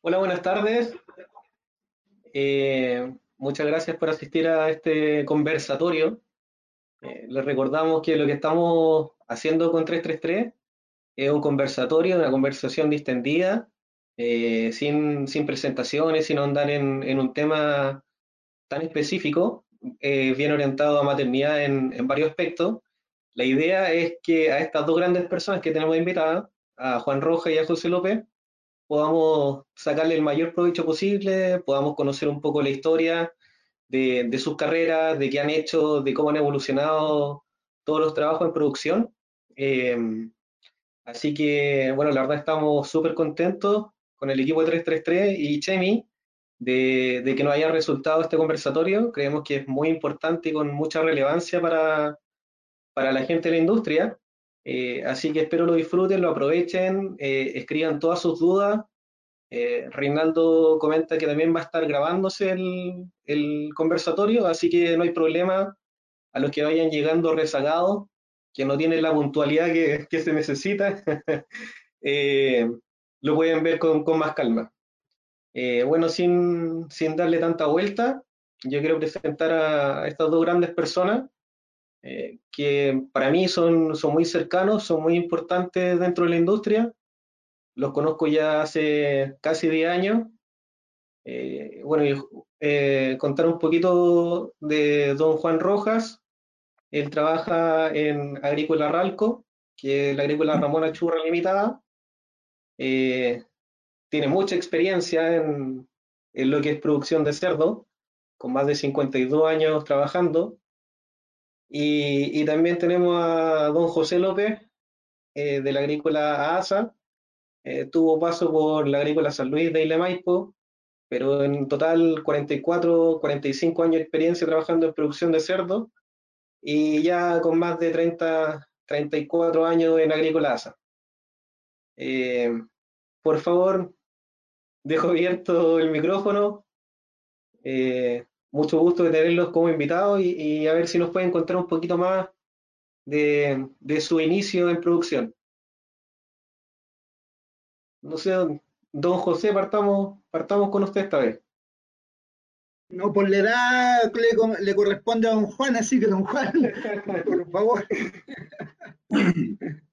Hola, buenas tardes. Eh, muchas gracias por asistir a este conversatorio. Eh, les recordamos que lo que estamos haciendo con 333 es un conversatorio, una conversación distendida, eh, sin, sin, presentaciones, sin andar en, en, un tema tan específico, bien orientado a maternidad en, en varios aspectos. La idea es que a estas dos grandes personas que tenemos invitadas, a Juan Roja y a José López, podamos sacarle el mayor provecho posible, podamos conocer un poco la historia de, de, sus carreras, de qué han hecho, de cómo han evolucionado todos los trabajos en producción. Eh, así que, bueno, la verdad estamos súper contentos con el equipo de 333 y Chemi de, de, que nos haya resultado este conversatorio. Creemos que es muy importante y con mucha relevancia para, para la gente de la industria. Eh, así que espero lo disfruten, lo aprovechen, eh, escriban todas sus dudas. Eh, Reinaldo comenta que también va a estar grabándose el, conversatorio, así que no hay problema a los que vayan llegando rezagados, que no tienen la puntualidad que, se necesita, lo pueden ver con, con más calma. bueno, sin, sin darle tanta vuelta, yo quiero presentar a estas dos grandes personas eh, que para mí son, son muy cercanos, son muy importantes dentro de la industria. Los conozco ya hace casi 10 años. Eh, bueno, eh, contar un poquito de don Juan Rojas. Él trabaja en Agrícola Ralco, que es la Agrícola Ramona Churra Limitada. tiene mucha experiencia en, en lo que es producción de cerdo, con más de 52 años trabajando. Y, y, también tenemos a don José López, eh, de la agrícola ASA. Eh, tuvo paso por la agrícola San Luis de Isla Maipo, pero en total 44, 45 años de experiencia trabajando en producción de cerdo y ya con más de 30, 34 años en agrícola ASA. Eh, por favor, dejo abierto el micrófono. Eh, mucho gusto de tenerlos como invitados y, y, a ver si nos pueden contar un poquito más de, de, su inicio en producción. No sé, don José, partamos, partamos con usted esta vez. No, por la edad le, le corresponde a don Juan, así que don Juan, por favor.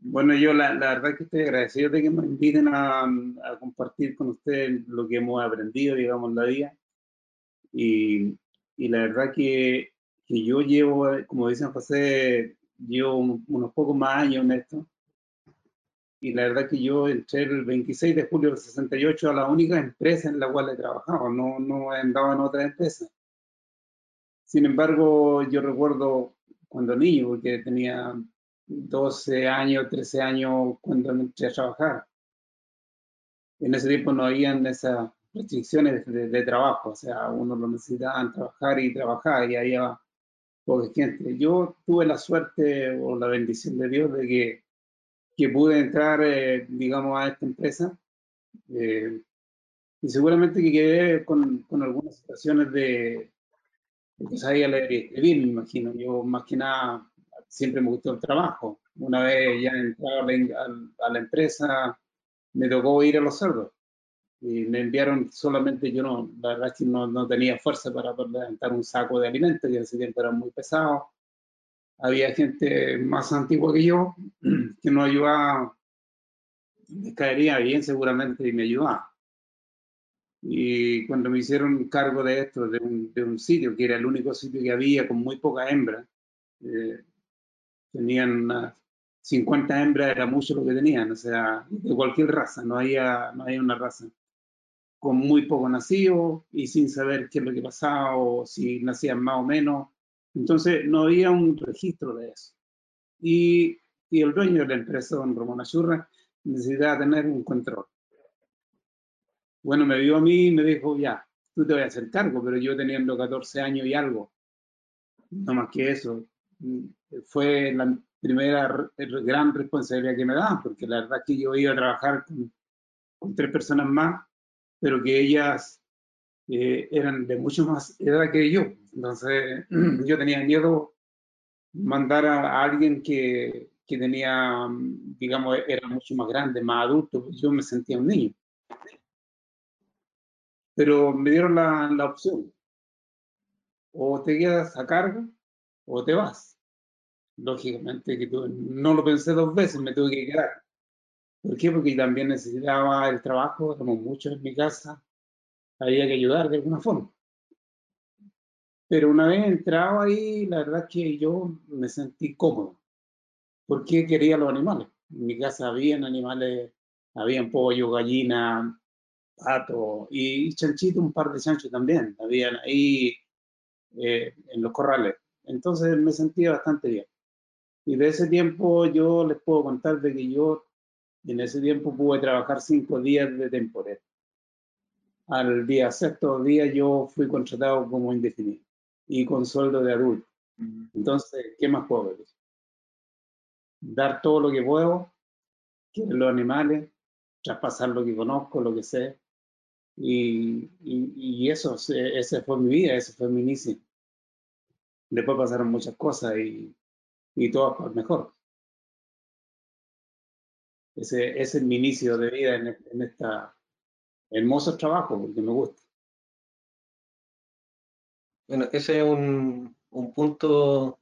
Bueno, yo la, la, verdad que estoy agradecido de que me inviten a, a compartir con ustedes lo que hemos aprendido, digamos, la día. Y, y la verdad que, que, yo llevo, como dicen José, llevo unos pocos más años en esto. Y la verdad que yo entré el 26 de julio del 68 a la única empresa en la cual he trabajado, no, no he andado en otra empresa. Sin embargo, yo recuerdo cuando niño, porque tenía 12 años, 13 años cuando entré a trabajar. En ese tiempo no habían esa, restricciones de, de, trabajo, o sea, uno lo necesitaba trabajar y trabajar y había poca gente. Yo tuve la suerte o la bendición de Dios de que, que pude entrar, eh, digamos, a esta empresa eh, y seguramente que quedé con, con algunas situaciones de, de que sabía leer y escribir, me imagino. Yo más que nada siempre me gustó el trabajo. Una vez ya entraba a, a la empresa, me tocó ir a los cerdos y me enviaron solamente, yo no, la verdad que no, no tenía fuerza para poder levantar un saco de alimentos, y en ese tiempo era muy pesado. Había gente más antigua que yo que no ayudaba, me caería bien seguramente y me ayudaba. Y cuando me hicieron cargo de esto, de un, de un sitio, que era el único sitio que había con muy poca hembra, eh, tenían unas 50 hembras, era mucho lo que tenían, o sea, de cualquier raza, no había, no había una raza con muy poco nacido y sin saber qué es lo que pasaba o si nacían más o menos. Entonces no había un registro de eso. Y, el dueño de la empresa, don Ramón Achurra, necesitaba tener un control. Bueno, me vio a mí y me dijo, ya, tú te vas a hacer cargo, pero yo teniendo 14 años y algo, no más que eso, fue la primera gran responsabilidad que me daban, porque la verdad es que yo iba a trabajar con tres personas más pero que ellas eh, eran de mucho más edad que yo. Entonces yo tenía miedo mandar a, alguien que, que, tenía, digamos, era mucho más grande, más adulto, yo me sentía un niño. pero me dieron la, la opción. O te quedas a cargo o te vas. Lógicamente que no lo pensé dos veces, me tuve que quedar. ¿Por qué? Porque también necesitaba el trabajo, éramos muchos en mi casa, había que ayudar de alguna forma. Pero una vez entrado ahí, la verdad es que yo me sentí cómodo, porque quería los animales. En mi casa habían animales, habían pollo, gallina, pato y chanchito, un par de chanchos también, habían ahí eh, en los corrales. Entonces me sentía bastante bien. Y de ese tiempo yo les puedo contar de que yo en ese tiempo pude trabajar cinco días de temporada. Al día sexto día yo fui contratado como indefinido y con sueldo de adulto. Entonces, ¿qué más puedo decir? Dar todo lo que puedo, que los animales, traspasar lo que conozco, lo que sé. Y, y, eso, esa fue mi vida, ese fue mi inicio. Después pasaron muchas cosas y, y todas por mejor. Ese, es mi inicio de vida en, en esta hermoso trabajo, porque me gusta. Bueno, ese es un, un, punto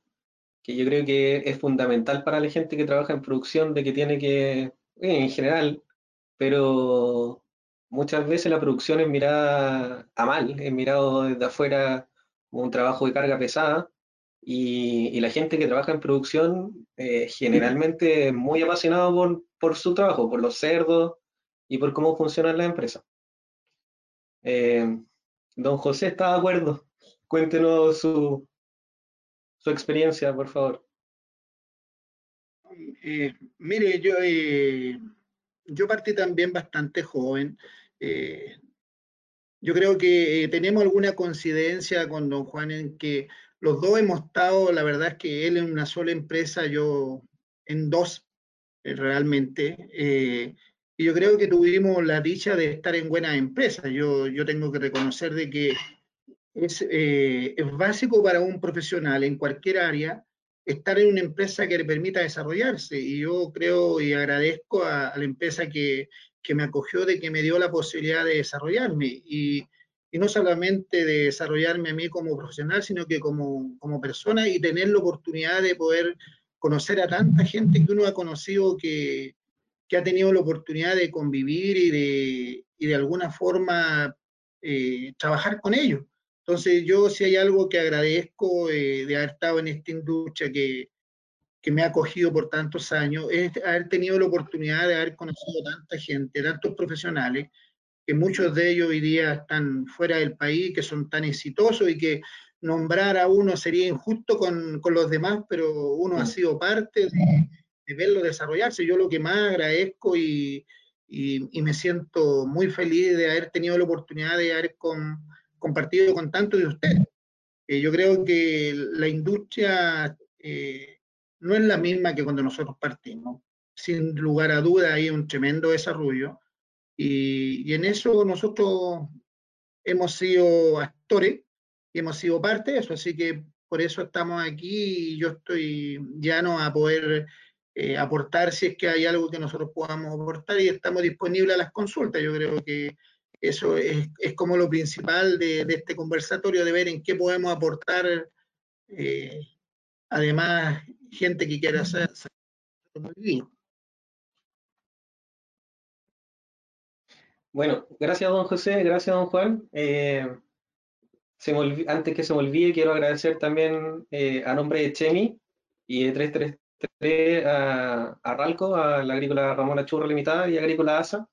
que yo creo que es fundamental para la gente que trabaja en producción, de que tiene que, eh, en general, pero muchas veces la producción es mirada a mal, es mirado desde afuera como un trabajo de carga pesada, y, la gente que trabaja en producción eh, generalmente es muy apasionado por, por, su trabajo, por los cerdos y por cómo funciona la empresa. Eh, don José está de acuerdo. Cuéntenos su, su experiencia, por favor. Eh, mire, yo, yo partí también bastante joven. yo creo que tenemos alguna coincidencia con don Juan en que los dos hemos estado, la verdad es que él en una sola empresa, yo en dos eh, realmente. Eh, y yo creo que tuvimos la dicha de estar en buenas empresas. Yo, yo tengo que reconocer de que es, eh, es básico para un profesional en cualquier área estar en una empresa que le permita desarrollarse. Y yo creo y agradezco a, a la empresa que, que, me acogió de que me dio la posibilidad de desarrollarme. Y, y no solamente de desarrollarme a mí como profesional, sino que como, como persona y tener la oportunidad de poder conocer a tanta gente que uno ha conocido que, que ha tenido la oportunidad de convivir y de, y de alguna forma eh, trabajar con ellos. Entonces yo si hay algo que agradezco eh, de haber estado en esta industria que, que me ha acogido por tantos años, es haber tenido la oportunidad de haber conocido tanta gente, tantos profesionales, que muchos de ellos hoy día están fuera del país, que son tan exitosos y que nombrar a uno sería injusto con, con los demás, pero uno ha sido parte de, verlo desarrollarse. Yo lo que más agradezco y, y, me siento muy feliz de haber tenido la oportunidad de haber con, compartido con tantos de ustedes. Eh, yo creo que la industria eh, no es la misma que cuando nosotros partimos. Sin lugar a duda hay un tremendo desarrollo y, en eso nosotros hemos sido actores y hemos sido parte de eso, así que por eso estamos aquí y yo estoy llano a poder eh, aportar si es que hay algo que nosotros podamos aportar y estamos disponibles a las consultas. Yo creo que eso es, es como lo principal de, este conversatorio, de ver en qué podemos aportar, eh, además, gente que quiera hacer, hacer Bueno, gracias don José, gracias don Juan. Eh, antes que se me olvide, quiero agradecer también eh, a nombre de Chemi y de 333 a, a Ralco, a la agrícola Ramona Churro Limitada y Agrícola ASA,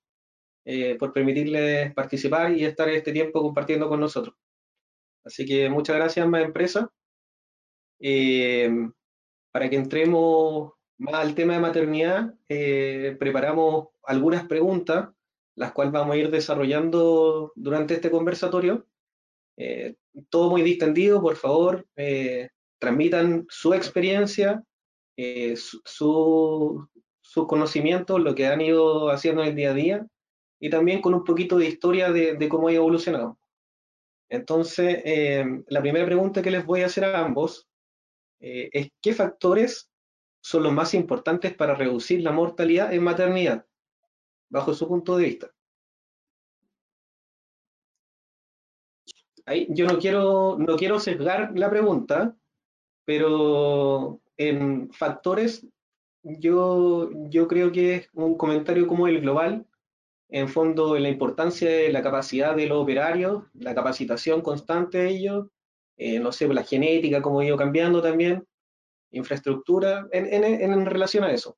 eh, por permitirles participar y estar este tiempo compartiendo con nosotros. Así que muchas gracias, más empresa. para que entremos más al tema de maternidad, preparamos algunas preguntas las cuales vamos a ir desarrollando durante este conversatorio. Eh, todo muy distendido, por favor, eh, transmitan su experiencia, eh, su, su, conocimiento, lo que han ido haciendo en el día a día y también con un poquito de historia de, de cómo ha evolucionado. Entonces, la primera pregunta que les voy a hacer a ambos es ¿qué factores son los más importantes para reducir la mortalidad en maternidad? Bajo su punto de vista. yo no quiero, no quiero sesgar la pregunta, pero en factores yo, yo creo que es un comentario como el global, en fondo la importancia de la capacidad de los operarios, la capacitación constante de ellos, eh, no sé, la genética, cómo ha ido cambiando también, infraestructura, en, en, relación a eso.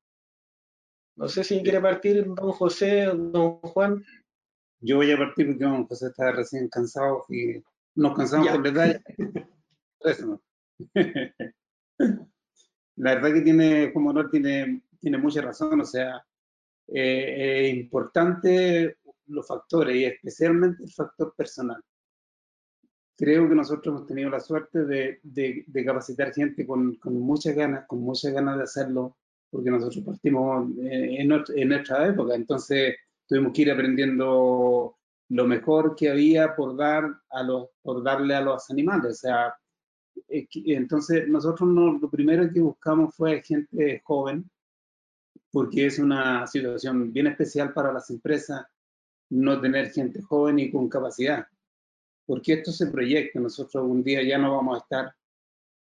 No sé si quiere partir don José o don Juan. Yo voy a partir porque don José está recién cansado y nos cansamos por detalle. Eso. La verdad que tiene, como no tiene, tiene mucha razón, o sea, eh, es importante los factores y especialmente el factor personal. Creo que nosotros hemos tenido la suerte de, de, capacitar gente con, con, muchas ganas, con muchas ganas de hacerlo, porque nosotros partimos en, en nuestra época, entonces tuvimos que ir aprendiendo lo mejor que había por, dar a los, por darle a los animales. O sea, entonces nosotros lo primero que buscamos fue gente joven, porque es una situación bien especial para las empresas no tener gente joven y con capacidad, porque esto se proyecta, nosotros un día ya no vamos a estar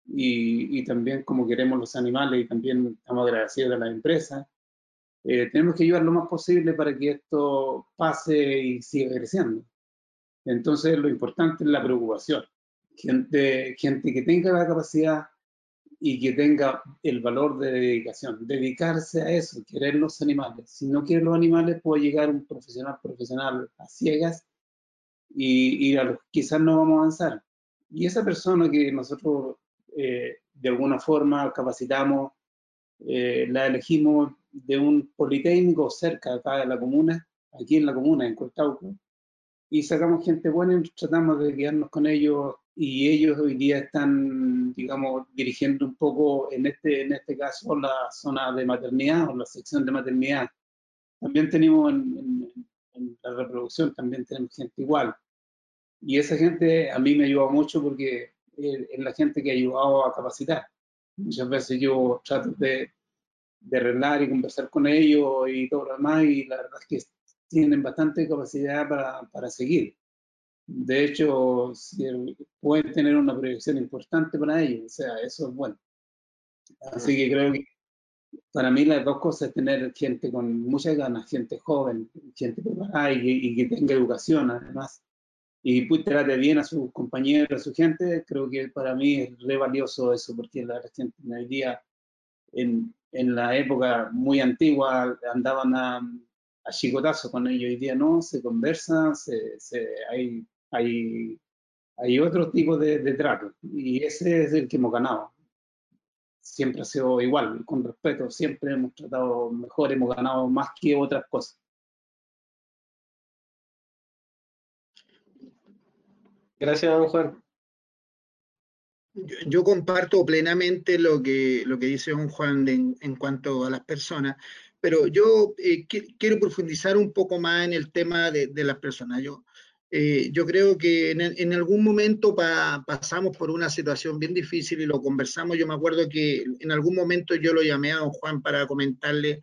y, y también como queremos los animales y también estamos agradecidos de las empresas, eh, tenemos que ayudar lo más posible para que esto pase y siga creciendo. Entonces lo importante es la preocupación, gente, gente que tenga la capacidad y que tenga el valor de dedicación, dedicarse a eso, querer los animales. Si no quiere los animales, puede llegar un profesional profesional a ciegas y, y a los, quizás no vamos a avanzar. Y esa persona que nosotros eh, de alguna forma capacitamos, eh, la elegimos de un politécnico cerca acá de la comuna, aquí en la comuna, en Cortauco, y sacamos gente buena y tratamos de quedarnos con ellos y ellos hoy día están, digamos, dirigiendo un poco, en este, en este caso, la zona de maternidad o la sección de maternidad. También tenemos en, la reproducción, también tenemos gente igual. Y esa gente a mí me ayuda mucho porque es la gente que ha ayudado a capacitar. Muchas veces yo trato de, de arreglar y conversar con ellos y todo lo demás, y la verdad es que tienen bastante capacidad para, para seguir. De hecho, pueden tener una proyección importante para ellos, o sea, eso es bueno. Así que creo que para mí las dos cosas es tener gente con muchas ganas, gente joven, gente preparada y, que tenga educación además, y pues trate bien a sus compañeros, a su gente, creo que para mí es re valioso eso, porque la gente hoy día, en, en la época muy antigua, andaban a, a chicotazo con ellos, hoy día no, se conversa, se, se, hay hay, hay otro tipo de, de, trato y ese es el que hemos ganado. Siempre ha sido igual, con respeto, siempre hemos tratado mejor, hemos ganado más que otras cosas. Gracias, don Juan. Yo, comparto plenamente lo que, lo que dice don Juan en cuanto a las personas, pero yo eh, quiero profundizar un poco más en el tema de, de las personas. Yo, eh, yo creo que en, algún momento pasamos por una situación bien difícil y lo conversamos. Yo me acuerdo que en algún momento yo lo llamé a don Juan para comentarle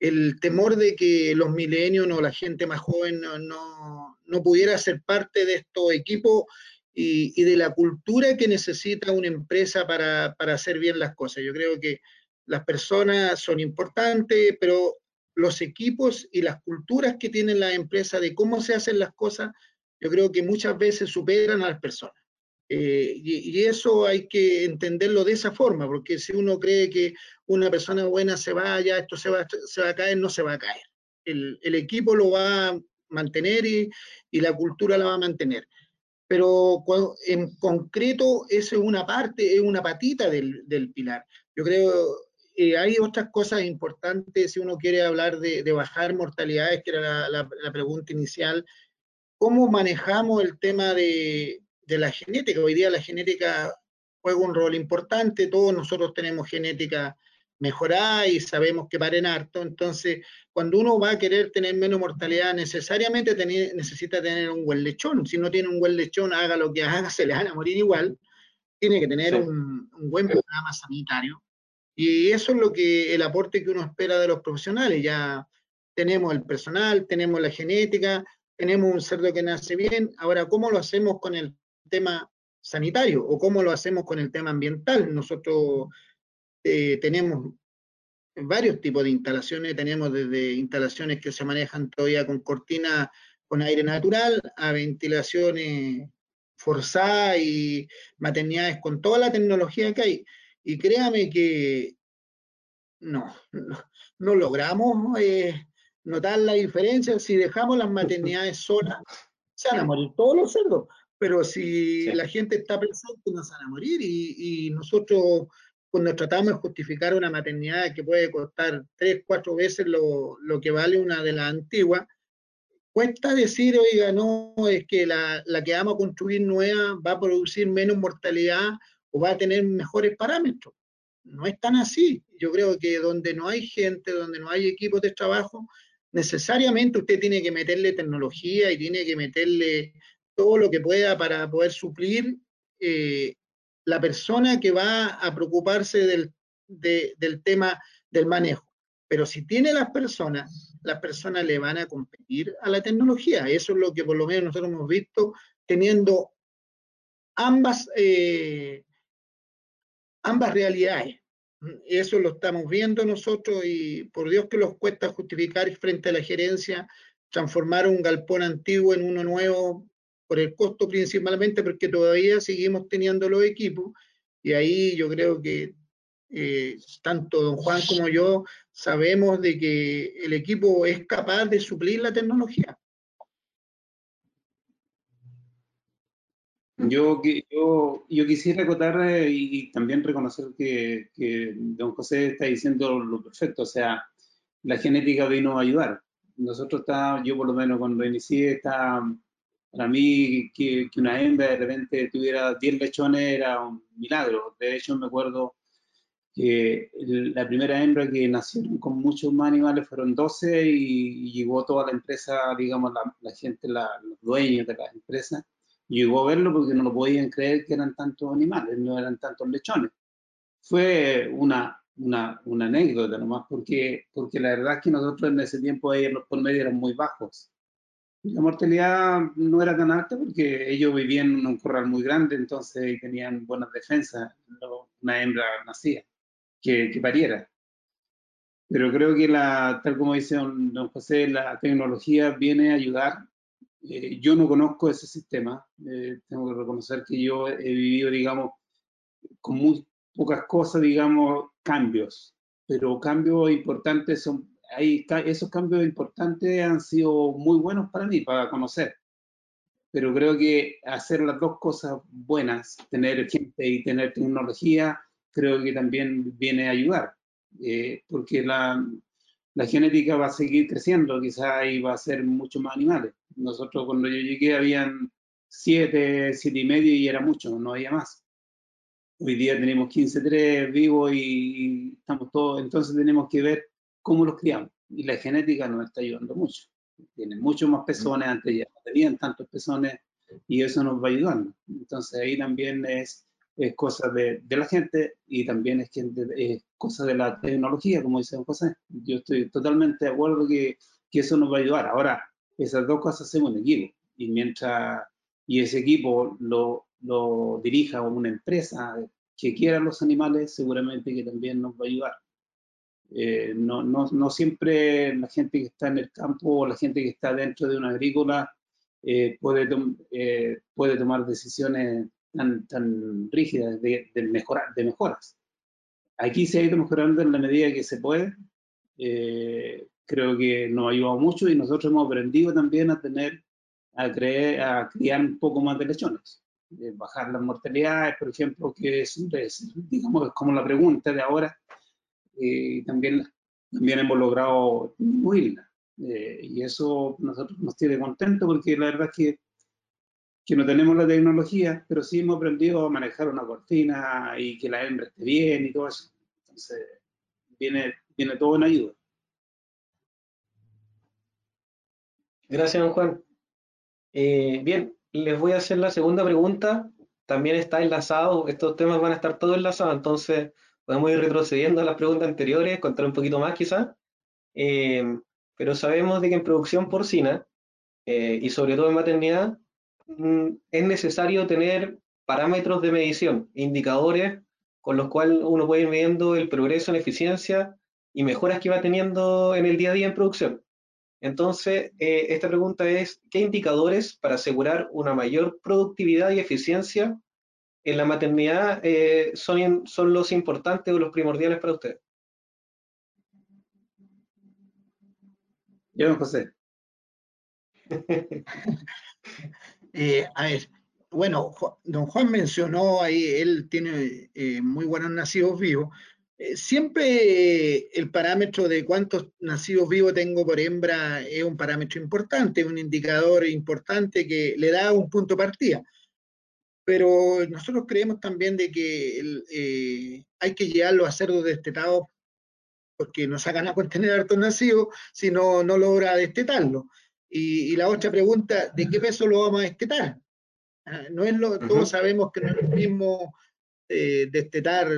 el temor de que los milenios o la gente más joven no, no, pudiera ser parte de estos equipos y, de la cultura que necesita una empresa para, para hacer bien las cosas. Yo creo que las personas son importantes, pero los equipos y las culturas que tienen las empresas de cómo se hacen las cosas yo creo que muchas veces superan a las personas. Eh, y, eso hay que entenderlo de esa forma, porque si uno cree que una persona buena se vaya, esto se va, se va a caer, no se va a caer. El, el equipo lo va a mantener y, y, la cultura la va a mantener. Pero en concreto, eso es una parte, es una patita del, del pilar. Yo creo eh, hay otras cosas importantes si uno quiere hablar de, de bajar mortalidades, que era la, la, la pregunta inicial, cómo manejamos el tema de, la genética. Hoy día la genética juega un rol importante, todos nosotros tenemos genética mejorada y sabemos que paren harto, entonces cuando uno va a querer tener menos mortalidad, necesariamente necesita tener un buen lechón. Si no tiene un buen lechón, haga lo que haga, se le van a morir igual. Tiene que tener un, un, buen programa sanitario. Y eso es lo que el aporte que uno espera de los profesionales. Ya tenemos el personal, tenemos la genética, tenemos un cerdo que nace bien, ahora, ¿cómo lo hacemos con el tema sanitario o cómo lo hacemos con el tema ambiental. Nosotros eh, tenemos varios tipos de instalaciones, tenemos desde instalaciones que se manejan todavía con cortina con aire natural a ventilaciones forzadas y maternidades con toda la tecnología que hay. Y créame que no, no, logramos eh, notar la diferencia. Si dejamos las maternidades solas, se van a morir todos los cerdos. Pero si la gente está presente, no se van a morir. Y, y nosotros cuando tratamos de justificar una maternidad que puede costar tres, cuatro veces lo, lo que vale una de las antiguas, cuesta decir, oiga, no, es que la, la, que vamos a construir nueva va a producir menos mortalidad o va a tener mejores parámetros. No es tan así. Yo creo que donde no hay gente, donde no hay equipos de trabajo, necesariamente usted tiene que meterle tecnología y tiene que meterle todo lo que pueda para poder suplir eh, la persona que va a preocuparse del, del tema del manejo. Pero si tiene las personas, las personas le van a competir a la tecnología. Eso es lo que por lo menos nosotros hemos visto teniendo ambas, eh, ambas realidades. Eso lo estamos viendo nosotros y por Dios que los cuesta justificar frente a la gerencia transformar un galpón antiguo en uno nuevo por el costo principalmente porque todavía seguimos teniendo los equipos y ahí yo creo que eh, tanto don Juan como yo sabemos de que el equipo es capaz de suplir la tecnología. Yo, yo, yo quisiera acotar eh, y, también reconocer que, que, don José está diciendo lo perfecto, o sea, la genética vino a ayudar. Nosotros está, yo por lo menos cuando inicié, está para mí que, que, una hembra de repente tuviera 10 lechones era un milagro. De hecho, me acuerdo que la primera hembra que nacieron con muchos más animales fueron 12 y, llegó toda la empresa, digamos, la, gente, la, los dueños de la empresa, llegó a verlo porque no lo podían creer que eran tantos animales, no eran tantos lechones. Fue una, una, una anécdota nomás, porque, porque la verdad es que nosotros en ese tiempo los por medio eran muy bajos la mortalidad no era tan alta porque ellos vivían en un corral muy grande, entonces tenían buenas defensas, una hembra nacía, que, que, pariera. Pero creo que, la, tal como dice don, José, la tecnología viene a ayudar. Eh, yo no conozco ese sistema, eh, tengo que reconocer que yo he vivido, digamos, con muy pocas cosas, digamos, cambios, pero cambios importantes son esos cambios importantes han sido muy buenos para mí, para conocer. Pero creo que hacer las dos cosas buenas, tener gente y tener tecnología, creo que también viene a ayudar. Eh, porque la, la, genética va a seguir creciendo, quizás y va a ser mucho más animales. Nosotros cuando yo llegué habían siete, siete y medio y era mucho, no había más. Hoy día tenemos 15-3 vivos y, estamos todos, entonces tenemos que ver cómo los criamos. Y la genética nos está ayudando mucho. Tienen muchos más pezones, antes ya no tenían tantos pezones y eso nos va ayudando. Entonces ahí también es, es cosa de, de, la gente y también es, es cosa de la tecnología, como dice José. Yo estoy totalmente de acuerdo que, que eso nos va a ayudar. Ahora, esas dos cosas hacemos un equipo y mientras y ese equipo lo, lo dirija una empresa que quiera los animales, seguramente que también nos va a ayudar. Eh, no, siempre la gente que está en el campo o la gente que está dentro de una agrícola eh, puede, eh, puede tomar decisiones tan, rígidas de mejoras. Aquí se ha ido mejorando en la medida que se puede. creo que nos ha ayudado mucho y nosotros hemos aprendido también a tener, a, creer, a criar un poco más de lechones. bajar las mortalidades, por ejemplo, que es, digamos, como la pregunta de ahora, y también, también hemos logrado disminuirla. Eh, y eso nosotros nos tiene contentos porque la verdad es que, que no tenemos la tecnología, pero sí hemos aprendido a manejar una cortina y que la hembra esté bien y todo eso. Entonces, viene, viene todo en ayuda. Gracias, don Juan. Eh, bien, les voy a hacer la segunda pregunta. También está enlazado, estos temas van a estar todos enlazados, entonces podemos ir retrocediendo a las preguntas anteriores, contar un poquito más quizás, eh, pero sabemos de que en producción porcina, eh, y sobre todo en maternidad, mm, es necesario tener parámetros de medición, indicadores con los cuales uno puede ir midiendo el progreso en eficiencia y mejoras que va teniendo en el día a día en producción. Entonces, eh, esta pregunta es, ¿qué indicadores para asegurar una mayor productividad y eficiencia en la maternidad eh, son, son los importantes o los primordiales para usted? Yo, José. Eh, a ver, bueno, don Juan mencionó ahí, él tiene muy buenos nacidos vivos, eh, siempre el parámetro de cuántos nacidos vivos tengo por hembra es un parámetro importante, un indicador importante que le da un punto de partida. Pero nosotros creemos también de que eh, hay que llevarlo a cerdos destetados porque no sacan a contener hartos nacidos si no, no logra destetarlo. Y, la otra pregunta, ¿de qué peso lo vamos a destetar? Ah, no es lo, todos sabemos que no es lo mismo eh, destetar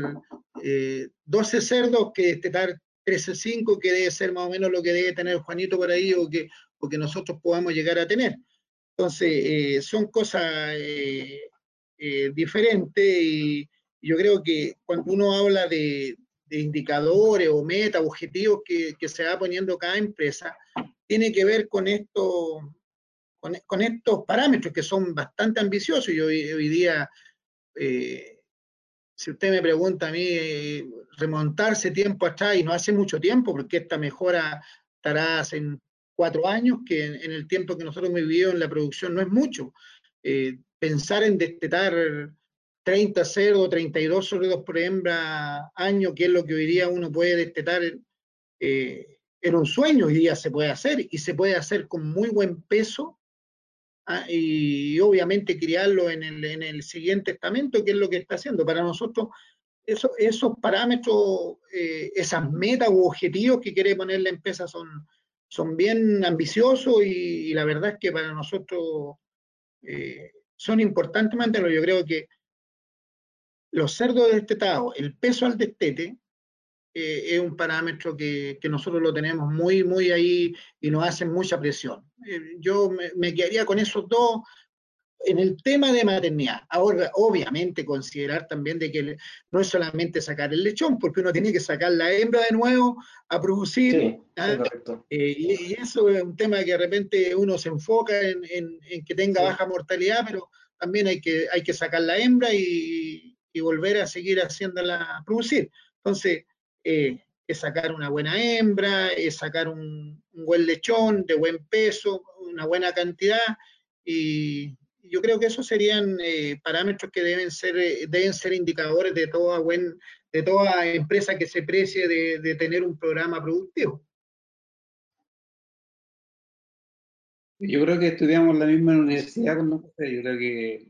12 eh, cerdos que destetar 13, 5, que debe ser más o menos lo que debe tener Juanito por ahí o que, o que nosotros podamos llegar a tener. Entonces, eh, son cosas diferentes y yo creo que cuando uno habla de, indicadores o metas, objetivos que, se va poniendo cada empresa, tiene que ver con esto, con, estos parámetros que son bastante ambiciosos. Y hoy, día si usted me pregunta a mí, eh, remontarse tiempo atrás, y no hace mucho tiempo, porque esta mejora estará hace cuatro años, que en, el tiempo que nosotros hemos vivido en la producción no es mucho. Eh, pensar en destetar 30 cerdos, 32 cerdos por hembra año, que es lo que hoy día uno puede destetar, eh, era un sueño, hoy día se puede hacer, y se puede hacer con muy buen peso Ah, y obviamente criarlo en el, siguiente estamento, que es lo que está haciendo. Para nosotros, eso, esos parámetros, eh, esas metas u objetivos que quiere poner la empresa son, son bien ambiciosos y, la verdad es que para nosotros eh, son importantes mantenerlo. Yo creo que los cerdos destetados, el peso al destete, eh, es un parámetro que, nosotros lo tenemos muy, muy ahí y nos hacen mucha presión. Eh, yo me, quedaría con esos dos en el tema de maternidad. Ahora, obviamente, considerar también de que no es solamente sacar el lechón, porque uno tiene que sacar la hembra de nuevo a producir. ¿ah? Eh, y, eso es un tema que de repente uno se enfoca en, que tenga baja mortalidad, pero también hay que, hay que sacar la hembra y, y volver a seguir haciéndola producir. Entonces, eh, es sacar una buena hembra, es sacar un, buen lechón de buen peso, una buena cantidad, y yo creo que esos serían eh, parámetros que deben ser, eh, deben ser indicadores de toda, buen, de toda empresa que se precie de, tener un programa productivo. Yo creo que estudiamos la misma universidad con nosotros. Yo creo que,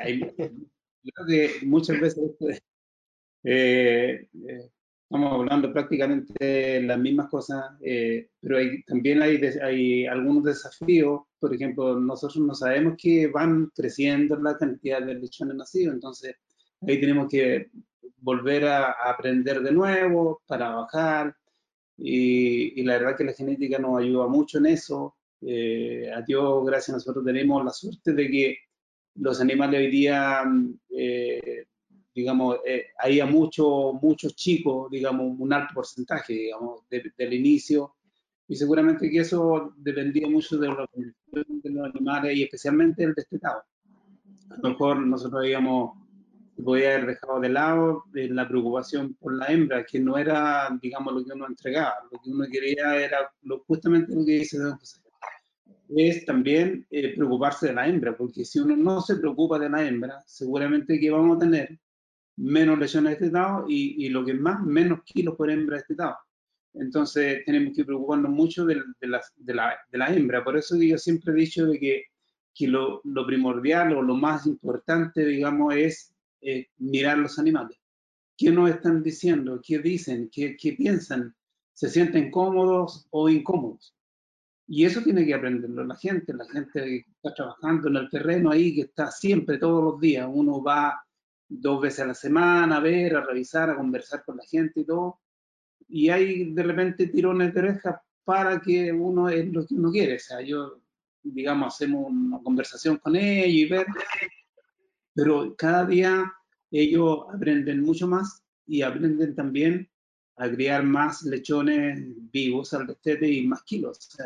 hay, yo creo que muchas veces estamos hablando prácticamente las mismas cosas, eh, pero hay, también hay, hay algunos desafíos. Por ejemplo, nosotros no sabemos que van creciendo la cantidad de lechones nacidos, entonces ahí tenemos que volver a, aprender de nuevo, para bajar, y, la verdad que la genética nos ayuda mucho en eso. Eh, a Dios, gracias, nosotros tenemos la suerte de que los animales hoy día eh, digamos, eh, había muchos muchos chicos, digamos, un alto porcentaje, digamos, del inicio, y seguramente que eso dependía mucho de, de los animales y especialmente el destetado. A lo mejor nosotros habíamos, podía haber dejado de lado la preocupación por la hembra, que no era, digamos, lo que uno entregaba, lo que uno quería era lo, justamente lo que dice Don José, es también eh, preocuparse de la hembra, porque si uno no se preocupa de la hembra, seguramente que vamos a tener menos lesiones destetadas y, y lo que más, menos kilos por hembra destetada. Entonces tenemos que preocuparnos mucho de, la, de, la, de, la, hembra. Por eso yo siempre he dicho de que, que lo, lo, primordial o lo más importante, digamos, es eh, mirar los animales. ¿Qué nos están diciendo? ¿Qué dicen? ¿Qué, ¿Qué piensan? ¿Se sienten cómodos o incómodos? Y eso tiene que aprenderlo la gente, la gente que está trabajando en el terreno ahí, que está siempre, todos los días. Uno va dos veces a la semana a ver, a revisar, a conversar con la gente y todo. Y hay de repente tirones de orejas para que uno es lo que uno quiere. O sea, yo digamos, hacemos una conversación con ellos y ver, pero cada día ellos aprenden mucho más y aprenden también a criar más lechones vivos al destete y más kilos. O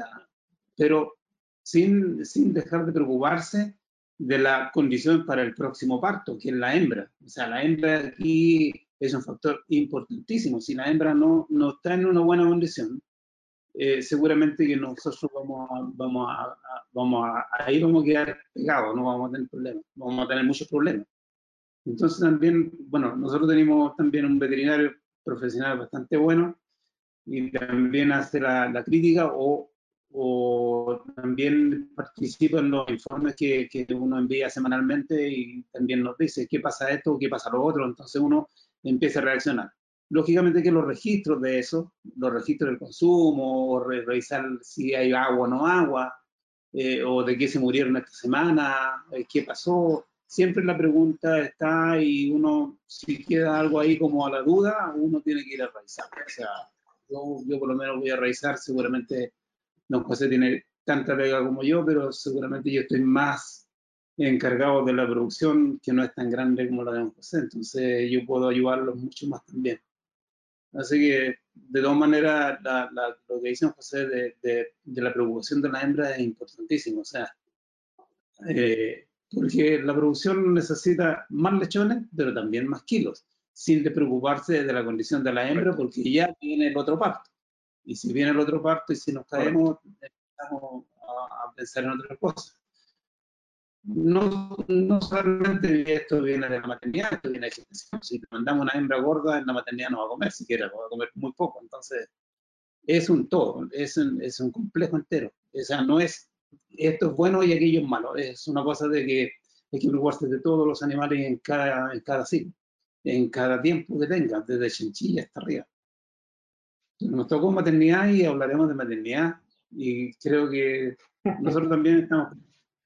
pero sin, sin dejar de preocuparse de la condición para el próximo parto, que es la hembra. O sea, la hembra aquí es un factor importantísimo. Si la hembra no, no está en una buena condición, eh, seguramente que nosotros vamos a, vamos a, vamos a, ahí vamos a quedar pegados, no vamos a tener problemas, vamos a tener muchos problemas. Entonces también, bueno, nosotros tenemos también un veterinario profesional bastante bueno y también hace la, la crítica o, o, también participa en los informes que, que, uno envía semanalmente y también nos dice qué pasa esto, qué pasa lo otro, entonces uno empieza a reaccionar. Lógicamente que los registros de eso, los registros del consumo, o revisar si hay agua o no agua, eh, o de qué se murieron esta semana, eh, qué pasó, siempre la pregunta está y uno, si queda algo ahí como a la duda, uno tiene que ir a revisar. O sea, yo, yo por lo menos voy a revisar, seguramente don José tiene tanta pega como yo, pero seguramente yo estoy más encargado de la producción que no es tan grande como la de don José, entonces yo puedo ayudarlos mucho más también. Así que, de todas maneras, lo que dice José de, de, la preocupación de la hembra es importantísimo. O sea, eh, porque la producción necesita más lechones, pero también más kilos, sin preocuparse de la condición de la hembra, porque ya viene el otro parto. Y si viene el otro parto y si nos caemos, empezamos a, a pensar en otras cosas no, no solamente esto viene de la maternidad, esto viene de gestación. Si mandamos una hembra gorda, en la maternidad no va a comer siquiera, va a comer muy poco. Entonces, es un todo, es un, es un complejo entero. O sea, no es esto es bueno y aquello es malo. Es una cosa de que hay que preocuparse de todos los animales en cada, en cada ciclo, en cada tiempo que tenga, desde chinchilla hasta arriba. Nos tocó maternidad y hablaremos de maternidad y creo que nosotros también estamos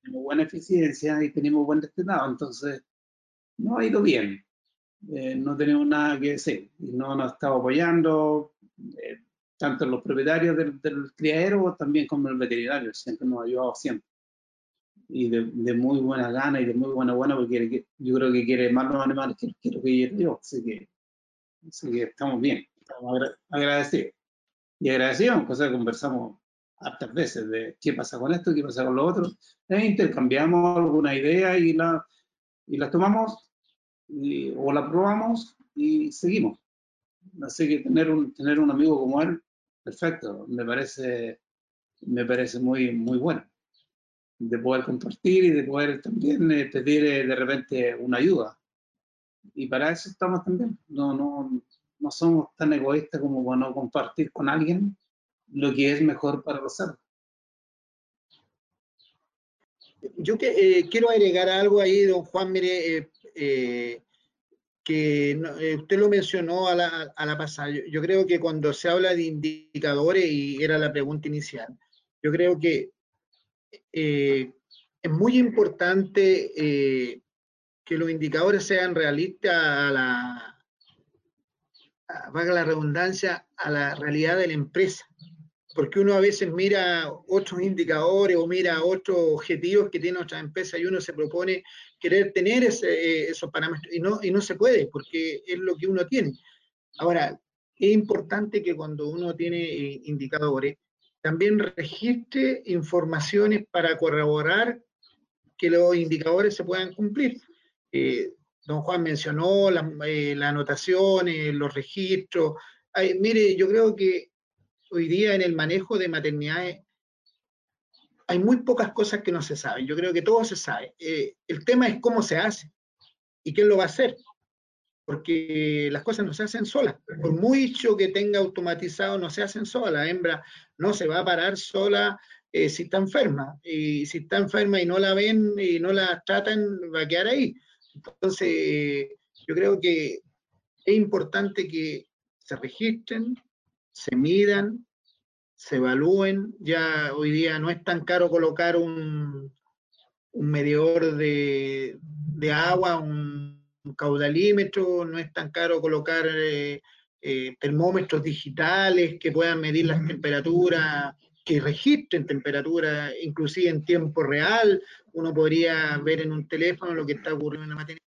tenemos buena eficiencia y tenemos buen destinado, entonces no ha ido bien. Eh, no tenemos nada que decir. No nos estado apoyando, eh, tanto los propietarios del, criadero también como el veterinario, siempre nos ha ayudado siempre. Y de, de, muy buena gana y de muy buena buena, porque yo creo que quiere más los animales que, lo que quiero yo. Así que, así que estamos bien, estamos agradecidos. Y agradecidos, cosa que conversamos hartas veces de qué pasa con esto, qué pasa con lo otro. E intercambiamos alguna idea y la, y la tomamos y, o la probamos y seguimos. Así que tener un, tener un amigo como él, perfecto, me parece, me parece muy, muy bueno. De poder compartir y de poder también eh, pedir eh, de repente una ayuda. Y para eso estamos también. No, no, no somos tan egoístas como para no compartir con alguien lo que es mejor para los cerdos. Yo eh, quiero agregar algo ahí, don Juan, mire, eh, eh, que usted lo mencionó a la, a la pasada. Yo, yo, creo que cuando se habla de indicadores, y era la pregunta inicial, yo creo que es muy importante que los indicadores sean realistas a la, valga la redundancia, a la realidad de la empresa porque uno a veces mira otros indicadores o mira otros objetivos que tiene otra empresa y uno se propone querer tener ese, eh, esos parámetros y no, y no se puede porque es lo que uno tiene. Ahora, es importante que cuando uno tiene eh, indicadores, también registre informaciones para corroborar que los indicadores se puedan cumplir. Eh, don Juan mencionó las la anotaciones, los registros. Mire, yo creo que hoy día en el manejo de maternidades hay muy pocas cosas que no se saben. Yo creo que todo se sabe. Eh, el tema es cómo se hace y quién lo va a hacer. Porque las cosas no se hacen solas. Por mucho que tenga automatizado, no se hacen solas. La hembra no se va a parar sola eh, si está enferma. Y si está enferma y no la ven y no la tratan, va a quedar ahí. Entonces, yo creo que es importante que se registren, se midan, se evalúen. Ya hoy día no es tan caro colocar un, un medidor de, de, agua, un, un, caudalímetro, no es tan caro colocar eh, eh, termómetros digitales que puedan medir las temperaturas que registren temperatura, inclusive en tiempo real, uno podría ver en un teléfono lo que está ocurriendo en la materia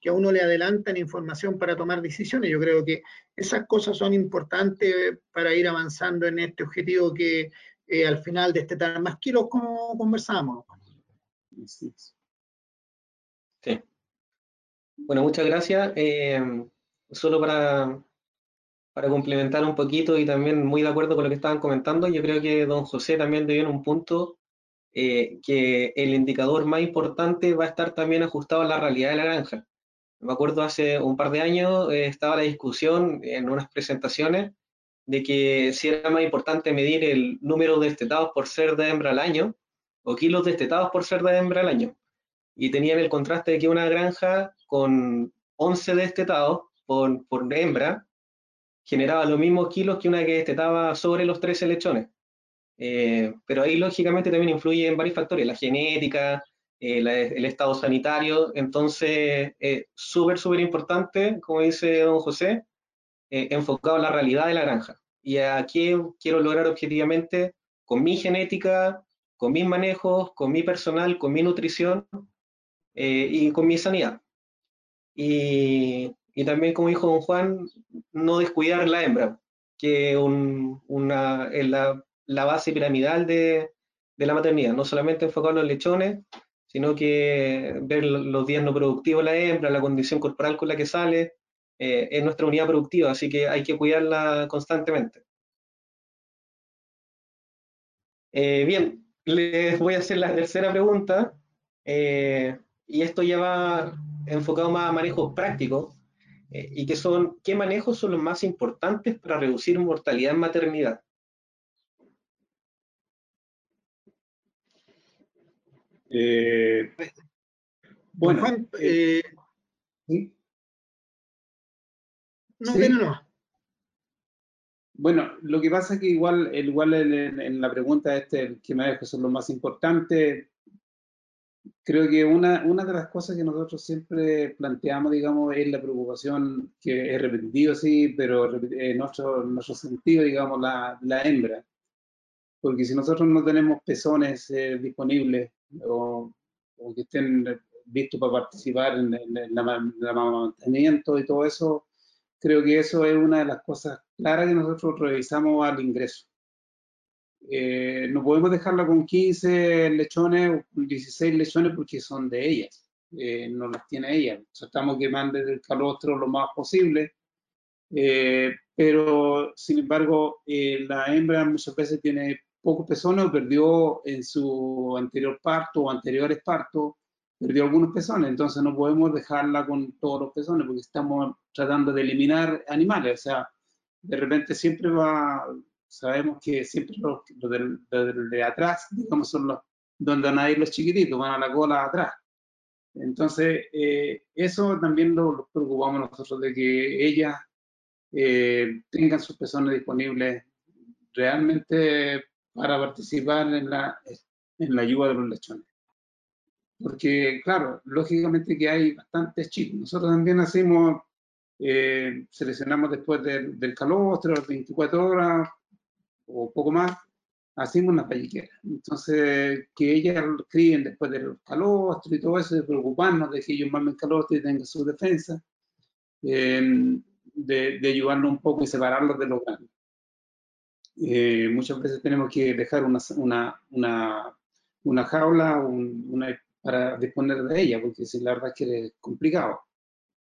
que a uno le adelantan información para tomar decisiones. Yo creo que esas cosas son importantes para ir avanzando en este objetivo que eh, al final de este tema más kilos como conversamos. Sí. Bueno, muchas gracias. Eh, solo para, para complementar un poquito y también muy de acuerdo con lo que estaban comentando, yo creo que don José también dio en un punto eh, que el indicador más importante va a estar también ajustado a la realidad de la granja. Me acuerdo hace un par de años eh, estaba la discusión en unas presentaciones de que si era más importante medir el número de destetados por ser de hembra al año o kilos destetados por ser de hembra al año. Y tenían el contraste de que una granja con 11 destetados por, por hembra generaba los mismos kilos que una que destetaba sobre los 13 lechones. Eh, pero ahí lógicamente también influyen varios factores, la genética, eh, el estado sanitario, entonces es súper, súper importante, como dice don José, eh, enfocado en la realidad de la granja. Y aquí quiero lograr objetivamente con mi genética, con mis manejos, con mi personal, con mi nutrición y con mi sanidad. Y, y, también, como dijo don Juan, no descuidar la hembra, que un, una, es la la base piramidal de, la maternidad, no solamente enfocado en los lechones, sino que ver los días no productivos de la hembra, la condición corporal con la que sale, eh, es nuestra unidad productiva, así que hay que cuidarla constantemente. Eh, bien, les voy a hacer la tercera pregunta, eh, y esto ya va enfocado más a manejos prácticos, y que son, ¿qué manejos son los más importantes para reducir mortalidad en maternidad? Eh, bueno, Juan, eh, ¿sí? No, ¿Sí? no, Bueno, lo que pasa es que igual, igual en, la pregunta este, que me que son lo más importante, creo que una, una de las cosas que nosotros siempre planteamos, digamos, es la preocupación que es repetido, sí, pero en nuestro, nuestro sentido, digamos, la, la hembra. Porque si nosotros no tenemos pezones eh, disponibles o, que estén vistos para participar en, el mantenimiento y todo eso, creo que eso es una de las cosas claras que nosotros revisamos al ingreso. Eh, no podemos dejarla con 15 lechones o 16 lechones porque son de ellas, eh, no las tiene ella. Tratamos que mande el calostro lo más posible, eh, pero sin embargo la hembra muchas veces tiene poco pezones o perdió en su anterior parto o anteriores partos, perdió algunos pezones, entonces no podemos dejarla con todos los pezones porque estamos tratando de eliminar animales, o sea, de repente siempre va, sabemos que siempre los, de, atrás, digamos, son los donde van a ir los chiquititos, van a la cola atrás. Entonces, eh, eso también lo, preocupamos nosotros, de que ellas eh, tengan sus pezones disponibles realmente para participar en la, en la ayuda de los lechones. Porque, claro, lógicamente que hay bastantes chicos. Nosotros también hacemos, eh, seleccionamos después del, del calostro, 24 horas o poco más, hacemos una palliquera. Entonces, que ellas críen después del calostro y todo eso, de preocuparnos de que ellos mamen calostro y tengan su defensa, eh, de, de un poco y separarlos de los grandes. Eh, muchas veces tenemos que dejar una, una, una, jaula una, para disponer de ella, porque si la verdad es que es complicado.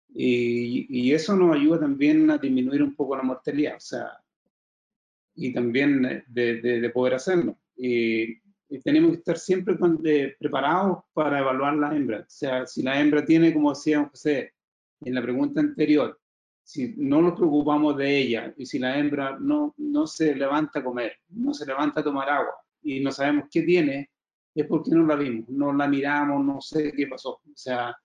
Y, y, eso nos ayuda también a disminuir un poco la mortalidad, o sea, y también de, de, poder hacerlo. Y, tenemos que estar siempre preparados para evaluar la hembra. O sea, si la hembra tiene, como decíamos José en la pregunta anterior, si no nos preocupamos de ella y si la hembra no, no se levanta a comer, no se levanta a tomar agua y no sabemos qué tiene, es porque no la vimos, no la miramos, no sé qué pasó. O sea,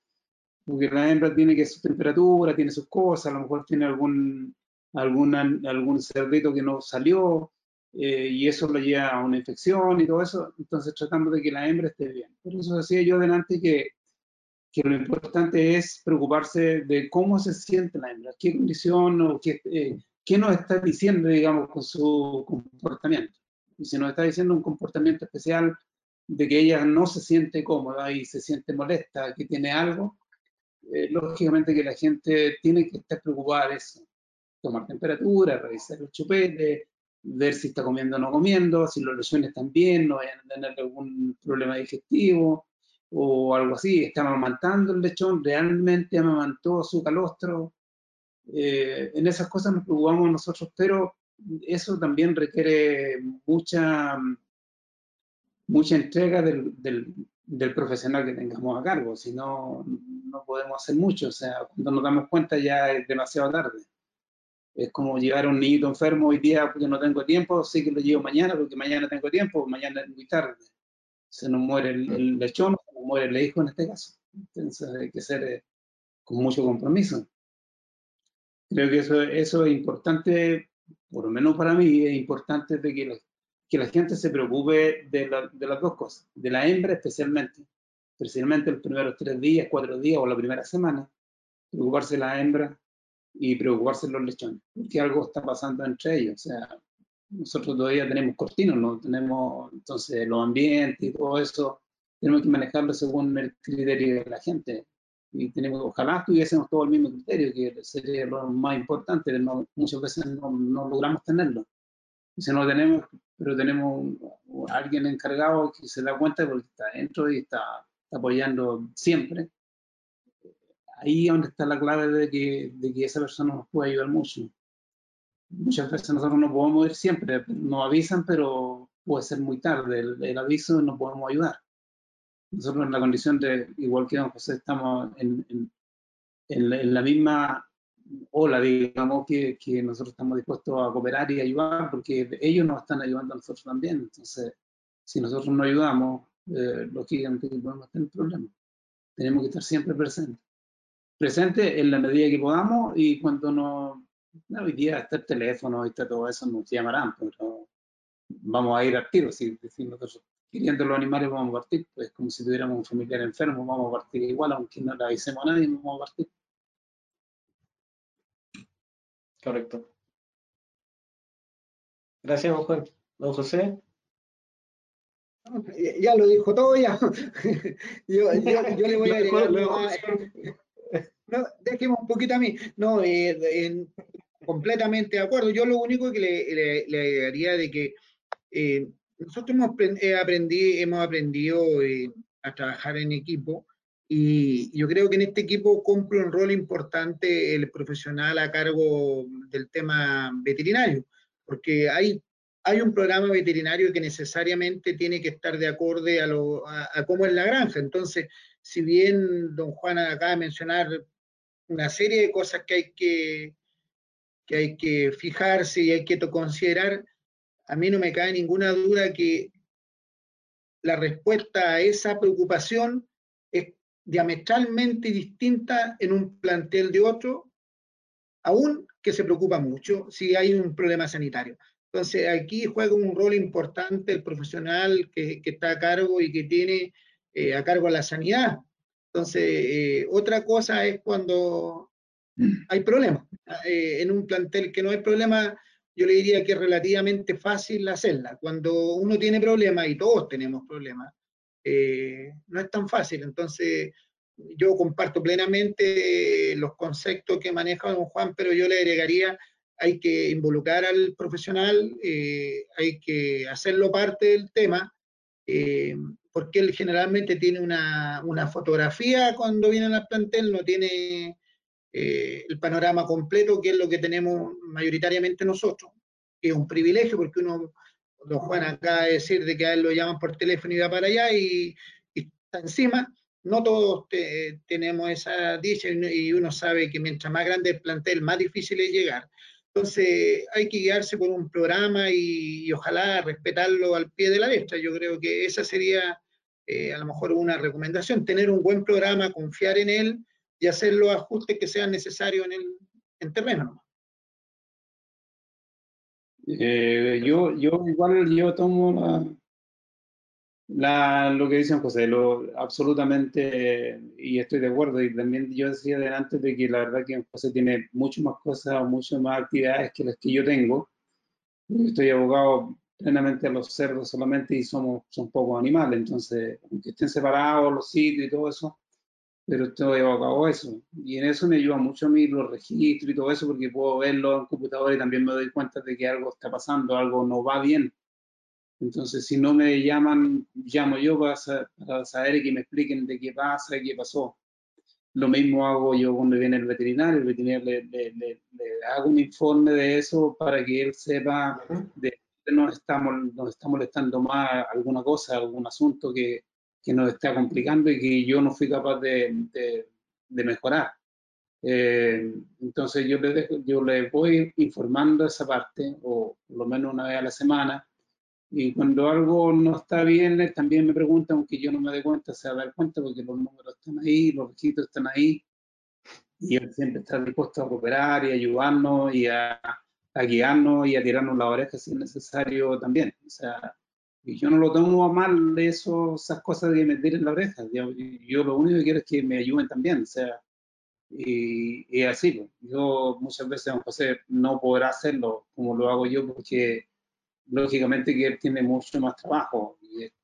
porque la hembra tiene que su temperatura, tiene sus cosas, a lo mejor tiene algún, alguna, algún cerdito que no salió eh, y eso lo lleva a una infección y todo eso. Entonces, tratando de que la hembra esté bien. Por eso decía yo adelante que que lo importante es preocuparse de cómo se siente la hembra, qué condición o qué, eh, qué nos está diciendo, digamos, con su comportamiento. Y si nos está diciendo un comportamiento especial de que ella no se siente cómoda y se siente molesta, que tiene algo, eh, lógicamente que la gente tiene que estar preocupada de eso. Tomar temperatura, revisar el chupete, ver si está comiendo o no comiendo, si los lesiones están bien, no vayan a tener algún problema digestivo o algo así. Está amamantando el lechón, realmente amamantó su calostro. Eh, en esas cosas nos preocupamos nosotros, pero eso también requiere mucha, mucha entrega del, del, profesional que tengamos a cargo, si no, no podemos hacer mucho, o sea, cuando nos damos cuenta ya es demasiado tarde. Es como llevar a un niñito enfermo hoy día porque no tengo tiempo, sí que lo llevo mañana porque mañana tengo tiempo, mañana es muy tarde. Se nos muere el, lechón, se nos muere el hijo en este caso. Entonces hay que ser eh, con mucho compromiso. Creo que eso, eso es importante, por lo menos para mí, es importante de que, que la gente se preocupe de, de las dos cosas, de la hembra especialmente, especialmente los primeros tres días, cuatro días o la primera semana, preocuparse de la hembra y preocuparse los lechones, porque algo está pasando entre ellos. O sea, nosotros todavía tenemos cortinos, no tenemos entonces los ambientes y todo eso, tenemos que manejarlo según el criterio de la gente. Y tenemos, ojalá tuviésemos todo el mismo criterio, que sería lo más importante, no, muchas veces no, no logramos tenerlo. Y si no tenemos, pero tenemos alguien encargado que se da cuenta porque está dentro y está apoyando siempre ahí es donde está la clave de que, de que esa persona nos puede ayudar mucho. Muchas veces nosotros no podemos ir siempre, nos avisan, pero puede ser muy tarde el, el aviso no podemos ayudar. Nosotros en la condición de, igual que don José, estamos en, en, en la misma ola, digamos, que, que, nosotros estamos dispuestos a cooperar y ayudar, porque ellos nos están ayudando a nosotros también. Entonces, si nosotros no ayudamos, eh, lógicamente podemos tener problemas. Tenemos que estar siempre presentes presente en la medida que podamos y cuando no, hoy día está el teléfono y está todo eso, nos llamarán, pero vamos a ir al tiro, si, si nosotros queriendo los animales vamos a partir, pues como si tuviéramos un familiar enfermo, vamos a partir igual, aunque no le avisemos a nadie, vamos a partir. Correcto. Gracias, don Juan. Don José. Ya lo dijo todo ya. yo, yo, yo le voy a agregar no, dejemos un poquito a mí. No, eh, completamente de acuerdo. Yo lo único que le, le, agregaría de que eh, nosotros hemos, eh, aprendí, hemos aprendido a trabajar en equipo y yo creo que en este equipo cumple un rol importante el profesional a cargo del tema veterinario, porque hay, hay un programa veterinario que necesariamente tiene que estar de acorde a, lo, a, a cómo es la granja. Entonces, si bien don Juan acaba de mencionar una serie de cosas que hay que, que hay que fijarse y hay que considerar, a mí no me cae ninguna duda que la respuesta a esa preocupación es diametralmente distinta en un plantel de otro, aún que se preocupa mucho si hay un problema sanitario. Entonces, aquí juega un rol importante el profesional que, está a cargo y que tiene eh, a cargo la sanidad. Entonces, eh, otra cosa es cuando hay problemas. Eh, en un plantel que no hay problema, yo le diría que es relativamente fácil hacerla. Cuando uno tiene problemas, y todos tenemos problemas, eh, no es tan fácil. Entonces, yo comparto plenamente los conceptos que maneja don Juan, pero yo le agregaría, hay que involucrar al profesional, hay que hacerlo parte del tema, porque él generalmente tiene una, una fotografía cuando viene al plantel, no tiene eh, el panorama completo, que es lo que tenemos mayoritariamente nosotros, que es un privilegio porque uno, don Juan acaba de decir de que a él lo llaman por teléfono y va para allá y, está encima. No todos tenemos esa dicha y uno sabe que mientras más grande el plantel, más difícil es llegar. Entonces hay que guiarse por un programa y, ojalá respetarlo al pie de la letra. Yo creo que esa sería eh, a lo mejor una recomendación, tener un buen programa, confiar en él y hacer los ajustes que sean necesarios en el en terreno. Eh, yo, yo igual yo tomo lo que dice José, lo, absolutamente, y estoy de acuerdo, y también yo decía delante de que la verdad que José tiene muchas más cosas, muchas más actividades que las que yo tengo. Estoy abogado plenamente a los cerdos solamente y somos son pocos animales, entonces, aunque estén separados los sitios y todo eso, pero estoy abogado a eso. Y en eso me ayuda mucho a mí los registros y todo eso, porque puedo verlo en computador y también me doy cuenta de que algo está pasando, algo no va bien entonces, si no me llaman, llamo yo para, saber y que me expliquen de qué pasa, qué pasó. Lo mismo hago yo cuando viene el veterinario, el veterinario le, le, hago un informe de eso para que él sepa de nos estamos, nos está molestando más alguna cosa, algún asunto que, que, nos está complicando y que yo no fui capaz de, mejorar. Eh, entonces yo le, yo le voy informando esa parte, o lo menos una vez a la semana, y cuando algo no está bien, también me preguntan, aunque yo no me dé cuenta, se va a dar cuenta porque los números están ahí, los registros están ahí, y él siempre está dispuesto a cooperar y ayudarnos y a, a guiarnos y a tirarnos la oreja si es necesario también. O sea, y yo no lo tomo mal de eso, esas cosas de meter en la oreja. Yo, yo, lo único que quiero es que me ayuden también. O sea, y, y así, pues. yo muchas veces, don José, no podrá hacerlo como lo hago yo porque lógicamente que él tiene mucho más trabajo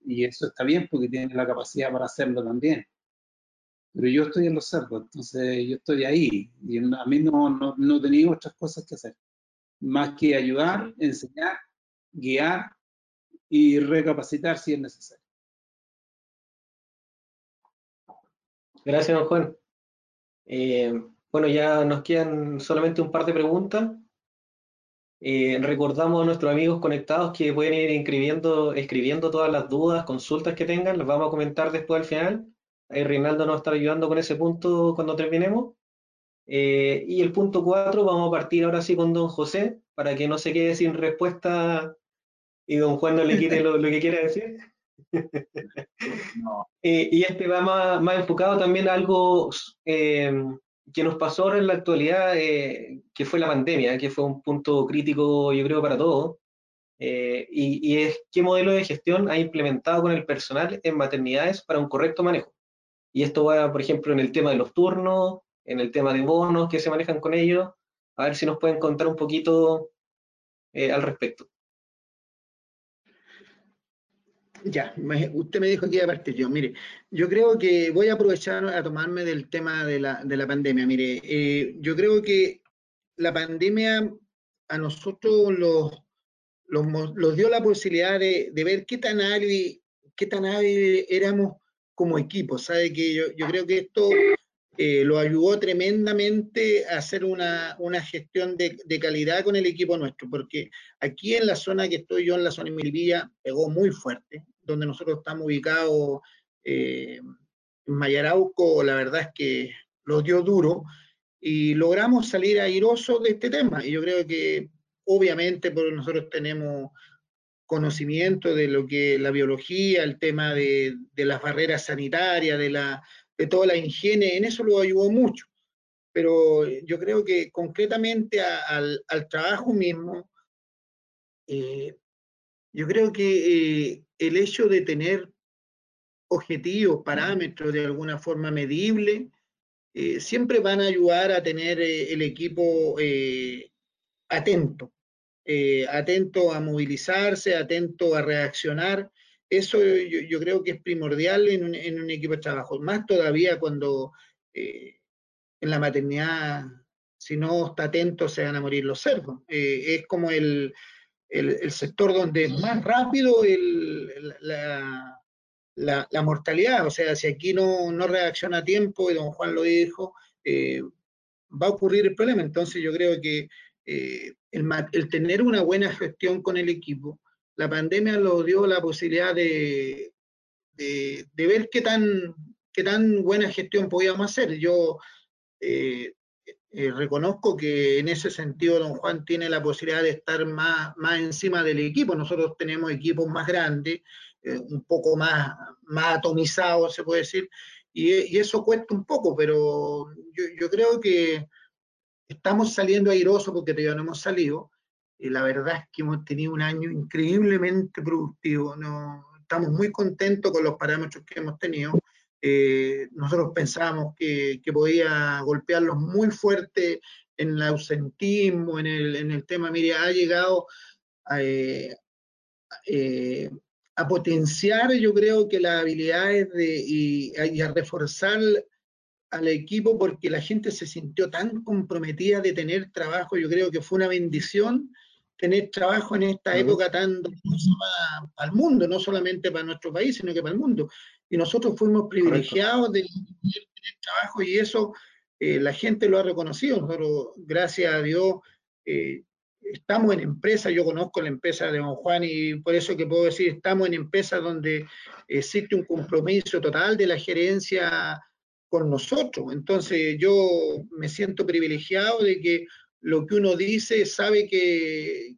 y, eso está bien porque tiene la capacidad para hacerlo también. Pero yo estoy en los cerdos, entonces yo estoy ahí y a mí no, no, no tenía otras cosas que hacer, más que ayudar, enseñar, guiar y recapacitar si es necesario. Gracias, don Juan. Eh, bueno, ya nos quedan solamente un par de preguntas. Eh, recordamos a nuestros amigos conectados que pueden ir escribiendo, escribiendo todas las dudas, consultas que tengan, las vamos a comentar después al final. Ahí Reinaldo nos está ayudando con ese punto cuando terminemos. Eh, y el punto 4, vamos a partir ahora sí con don José, para que no se quede sin respuesta y don Juan no le quite lo, que quiere decir. Eh, y este va más, más, enfocado también a algo que nos pasó ahora en la actualidad, eh, que fue la pandemia, que fue un punto crítico, yo creo, para todos, eh, y, es qué modelo de gestión ha implementado con el personal en maternidades para un correcto manejo. Y esto va, por ejemplo, en el tema de los turnos, en el tema de bonos que se manejan con ellos, a ver si nos pueden contar un poquito eh, al respecto. Ya, usted me dijo que iba a partir yo. Mire, yo creo que voy a aprovechar a tomarme del tema de la, de la pandemia. Mire, eh, yo creo que la pandemia a nosotros los, los, dio la posibilidad de, ver qué tan hábil, qué tan hábil éramos como equipo. ¿Sabe? Que yo, yo creo que esto eh, lo ayudó tremendamente a hacer una, una gestión de, calidad con el equipo nuestro, porque aquí en la zona que estoy yo, en la zona de Milipilla, pegó muy fuerte, donde nosotros estamos ubicados eh, en Mayarauco, la verdad es que lo dio duro y logramos salir airosos de este tema. Y yo creo que obviamente porque nosotros tenemos conocimiento de lo que la biología, el tema de, de las barreras sanitarias, de la de toda la higiene, en eso lo ayudó mucho. Pero yo creo que concretamente al, trabajo mismo, eh, yo creo que eh, el hecho de tener objetivos, parámetros de alguna forma medible, eh, siempre van a ayudar a tener el equipo atento, atento a movilizarse, atento a reaccionar eso yo, creo que es primordial en un, equipo de trabajo, más todavía cuando eh, en la maternidad, si no está atento, se van a morir los cerdos. Eh, es como el, sector donde es más rápido la, mortalidad, o sea, si aquí no, reacciona a tiempo, y don Juan lo dijo, eh, va a ocurrir el problema. Entonces yo creo que el tener una buena gestión con el equipo, la pandemia nos dio la posibilidad de, ver qué tan, qué tan buena gestión podíamos hacer. Yo eh, eh, reconozco que en ese sentido don Juan tiene la posibilidad de estar más, encima del equipo. Nosotros tenemos equipos más grandes, eh, un poco más, más atomizados, se puede decir, y, eso cuesta un poco, pero yo, yo creo que estamos saliendo airosos porque todavía no hemos salido, la verdad es que hemos tenido un año increíblemente productivo. ¿no? estamos muy contentos con los parámetros que hemos tenido. Eh, nosotros pensábamos que, que, podía golpearlos muy fuerte en el ausentismo, en el, en el tema, mire, ha llegado a, eh, eh, a, potenciar, yo creo que las habilidades de, y, y, a reforzar al equipo porque la gente se sintió tan comprometida de tener trabajo, yo creo que fue una bendición tener trabajo en esta época tan para, para, el mundo, no solamente para nuestro país, sino que para el mundo. Y nosotros fuimos privilegiados de tener trabajo y eso eh, la gente lo ha reconocido. Nosotros, gracias a Dios, eh, estamos en empresas, yo conozco la empresa de Don Juan y por eso que puedo decir, estamos en empresas donde existe un compromiso total de la gerencia con nosotros. Entonces yo me siento privilegiado de que lo que uno dice sabe que,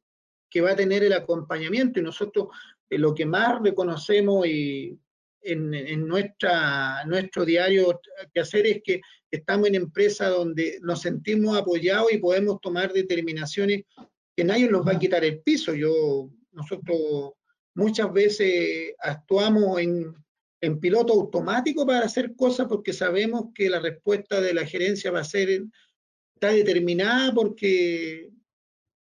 que va a tener el acompañamiento y nosotros eh, lo que más reconocemos y en, en, nuestra, nuestro diario que hacer es que estamos en empresas donde nos sentimos apoyados y podemos tomar determinaciones que nadie nos va a quitar el piso. Yo, nosotros muchas veces actuamos en, en piloto automático para hacer cosas porque sabemos que la respuesta de la gerencia va a ser, está determinada porque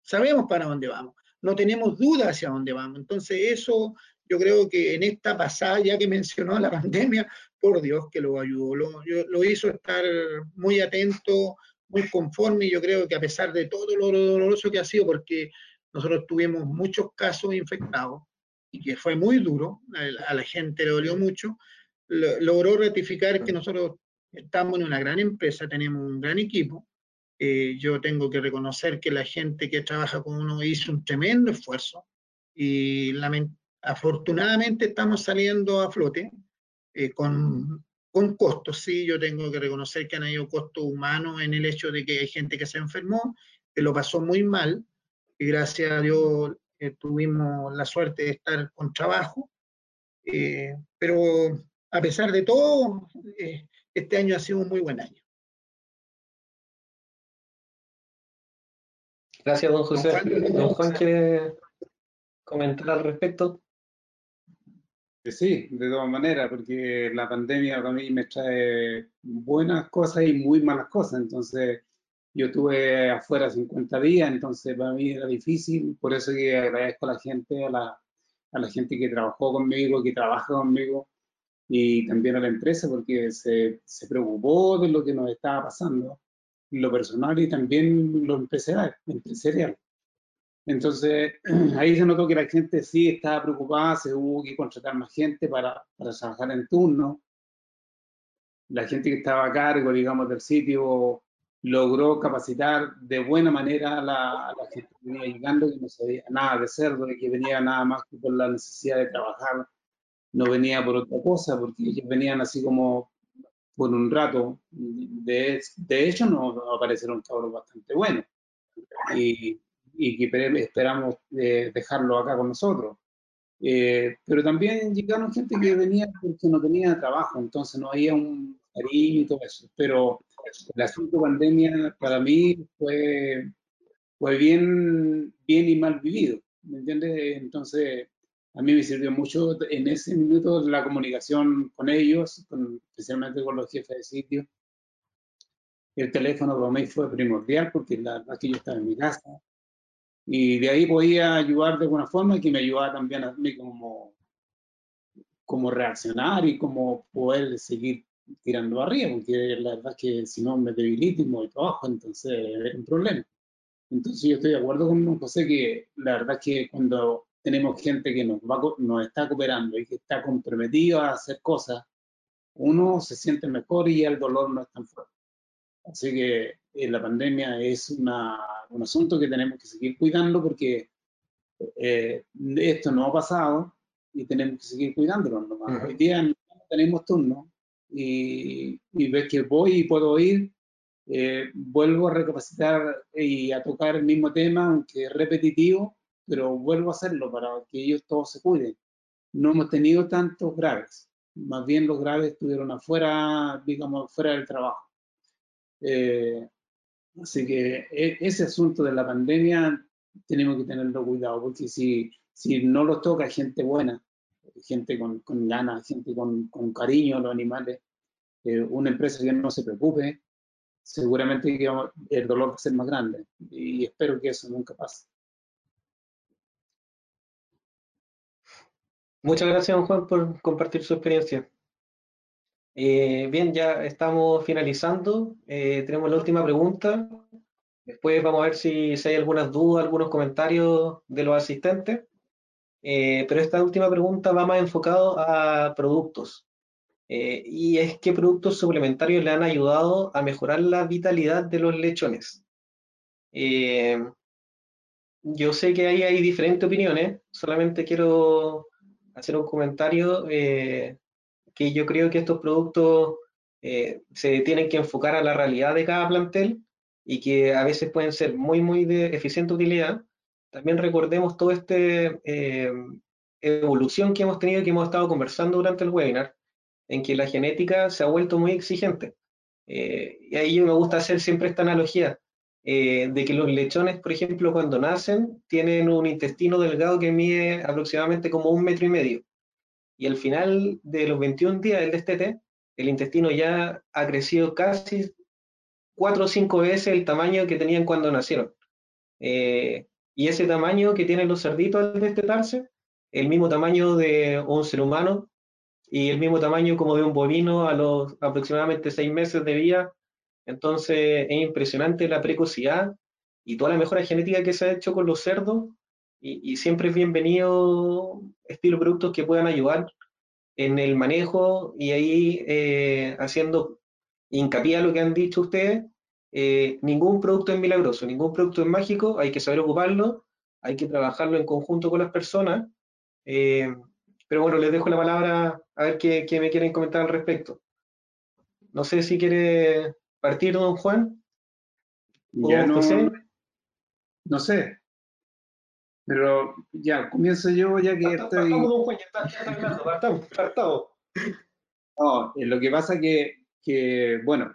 sabemos para dónde vamos, no tenemos duda hacia dónde vamos. Entonces eso yo creo que en esta pasada, ya que mencionó la pandemia, por Dios que lo ayudó, lo, lo hizo estar muy atento, muy conforme y yo creo que a pesar de todo lo doloroso que ha sido, porque nosotros tuvimos muchos casos infectados, y que fue muy duro, a la gente le dolió mucho, logró ratificar que nosotros estamos en una gran empresa, tenemos un gran equipo. Eh, yo tengo que reconocer que la gente que trabaja con uno hizo un tremendo esfuerzo y afortunadamente estamos saliendo a flote eh, con, con costos. Sí, yo tengo que reconocer que han habido costos humanos en el hecho de que hay gente que se enfermó, que lo pasó muy mal y gracias a Dios eh, tuvimos la suerte de estar con trabajo, eh, pero a pesar de todo, eh, este año ha sido un muy buen año. Gracias, don José. Don Juan, quiere comentar al respecto. Sí, de todas maneras, porque la pandemia para mí me trae buenas cosas y muy malas cosas. Entonces, yo estuve afuera 50 días, entonces para mí era difícil, por eso que agradezco a la gente, a la, a la gente que trabajó conmigo, que trabaja conmigo, y también a la empresa, porque se, se preocupó de lo que nos estaba pasando, lo personal y también lo empresarial. empresarial. Entonces, ahí se notó que la gente sí estaba preocupada, se hubo que contratar más gente para, para trabajar en turno. La gente que estaba a cargo, digamos, del sitio logró capacitar de buena manera a la, gente que venía llegando, que no sabía nada de cerdo, que venía nada más que por la necesidad de trabajar, no venía por otra cosa, porque ellos venían así como por un rato. De, de hecho, nos aparecieron cabros bastante buenos y, y esperamos eh, dejarlo acá con nosotros. Eh, pero también llegaron gente que venía porque no tenía trabajo, entonces no había un cariño y todo eso. Pero el asunto pandemia para mí fue, fue bien, bien y mal vivido, ¿me entiendes? Entonces, a mí me sirvió mucho en ese minuto la comunicación con ellos, especialmente con los jefes de sitio. El teléfono para mí fue primordial porque la verdad que yo estaba en mi casa y de ahí podía ayudar de alguna forma que me ayudaba también a mí como, como reaccionar y como poder seguir tirando arriba, porque la verdad es que si no me debilito y me trabajo, entonces es un problema. Entonces yo estoy de acuerdo con José que la verdad es que cuando tenemos gente que nos, va, nos está cooperando y que está comprometido a hacer cosas, uno se siente mejor y el dolor no es tan fuerte. Así que eh, la pandemia es una, un asunto que tenemos que seguir cuidando porque eh, esto no ha pasado y tenemos que seguir cuidándolo. Hoy día no tenemos turno, y, y ves que voy y puedo ir, eh, vuelvo a recapacitar y a tocar el mismo tema, aunque es repetitivo, pero vuelvo a hacerlo para que ellos todos se cuiden. No hemos tenido tantos graves, más bien los graves estuvieron afuera, digamos, fuera del trabajo. Eh, así que e, ese asunto de la pandemia tenemos que tenerlo cuidado, porque si, si no los toca gente buena, gente con, con ganas, gente con, con, cariño a los animales, eh, una empresa que no se preocupe, seguramente el dolor va a ser más grande y espero que eso nunca pase. Muchas gracias, Juan, por compartir su experiencia. Eh, bien, ya estamos finalizando. Eh, tenemos la última pregunta. Después vamos a ver si, si hay algunas dudas, algunos comentarios de los asistentes. Eh, pero esta última pregunta va más enfocado a productos. y es qué productos suplementarios le han ayudado a mejorar la vitalidad de los lechones. yo sé que ahí hay diferentes opiniones, solamente quiero hacer un comentario eh, que yo creo que estos productos eh, se tienen que enfocar a la realidad de cada plantel y que a veces pueden ser muy, muy de eficiente utilidad. También recordemos toda esta eh, evolución que hemos tenido, que hemos estado conversando durante el webinar, en que la genética se ha vuelto muy exigente. y ahí me gusta hacer siempre esta analogía. Eh, de que los lechones, por ejemplo, cuando nacen, tienen un intestino delgado que mide aproximadamente como un metro y medio. Y al final de los 21 días del destete, el intestino ya ha crecido casi cuatro o cinco veces el tamaño que tenían cuando nacieron. Eh, y ese tamaño que tienen los cerditos al destetarse, el mismo tamaño de un ser humano y el mismo tamaño como de un bovino a los aproximadamente seis meses de vida entonces es impresionante la precocidad y toda la mejora genética que se ha hecho con los cerdos y, siempre es bienvenido estilo productos que puedan ayudar en el manejo y ahí eh, haciendo hincapié a lo que han dicho ustedes, eh, ningún producto es milagroso, ningún producto es mágico, hay que saber ocuparlo, hay que trabajarlo en conjunto con las personas. Eh, pero bueno, les dejo la palabra a ver qué, qué me quieren comentar al respecto. No sé si quiere partir, don Juan? Ya no, no sé. Pero ya, comienzo yo ya que estoy... don Juan, ya está, partamos, partamos. No, eh, lo que pasa que, que, bueno,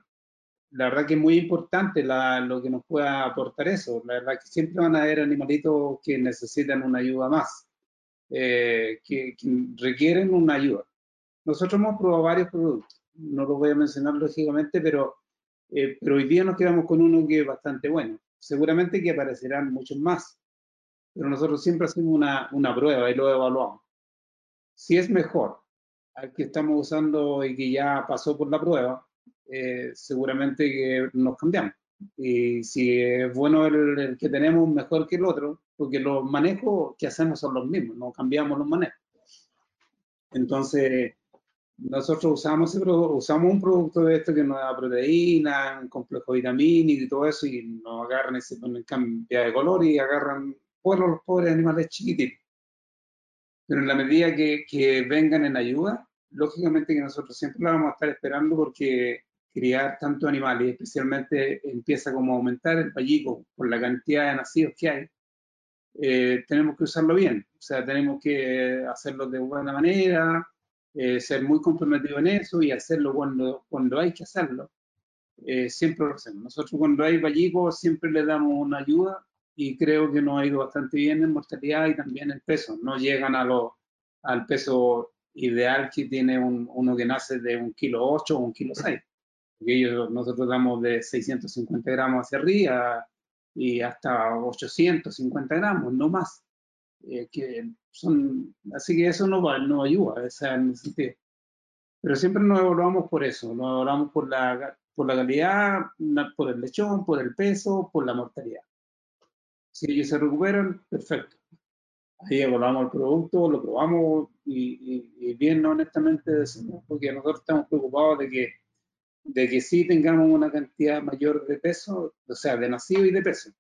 la verdad que es muy importante la, lo que nos pueda aportar eso. La verdad que siempre van a haber animalitos que necesitan una ayuda más, eh, que, que, requieren una ayuda. Nosotros hemos probado varios productos, no los voy a mencionar lógicamente, pero eh, pero hoy día nos quedamos con uno que es bastante bueno. Seguramente que aparecerán muchos más, pero nosotros siempre hacemos una, prueba y lo evaluamos. Si es mejor al que estamos usando y que ya pasó por la prueba, eh, seguramente que nos cambiamos. Y si es bueno el, el, que tenemos mejor que el otro, porque los manejos que hacemos son los mismos, no cambiamos los manejos. Entonces, nosotros usamos, usamos un producto de esto que nos da proteína, un complejo vitamínico y todo eso, y nos agarran ese ponen cambia de color y agarran pueblos los pobres animales chiquititos. Pero en la medida que, que, vengan en ayuda, lógicamente que nosotros siempre la vamos a estar esperando porque criar tantos animales, especialmente empieza como a aumentar el pallico por la cantidad de nacidos que hay, eh, tenemos que usarlo bien, o sea, tenemos que hacerlo de buena manera, eh, ser muy comprometido en eso y hacerlo cuando, cuando hay que hacerlo. Eh, siempre lo hacemos. Nosotros cuando hay vallicos siempre le damos una ayuda y creo que nos ha ido bastante bien en mortalidad y también en peso. No llegan a lo, al peso ideal que tiene un, uno que nace de un kilo 8 o un kilo 6. Porque ellos, nosotros damos de 650 gramos hacia arriba y hasta 850 gramos, no más. Eh, que son, así que eso no, no ayuda, o sea, en ese sentido. Pero siempre nos evaluamos por eso, nos evaluamos por la, por la calidad, por el lechón, por el peso, por la mortalidad. Si ellos se recuperan, perfecto. Ahí evaluamos el producto, lo probamos y, y, bien honestamente decimos, porque nosotros estamos preocupados de que, de que sí tengamos una cantidad mayor de peso, o sea, de nacido y de peso.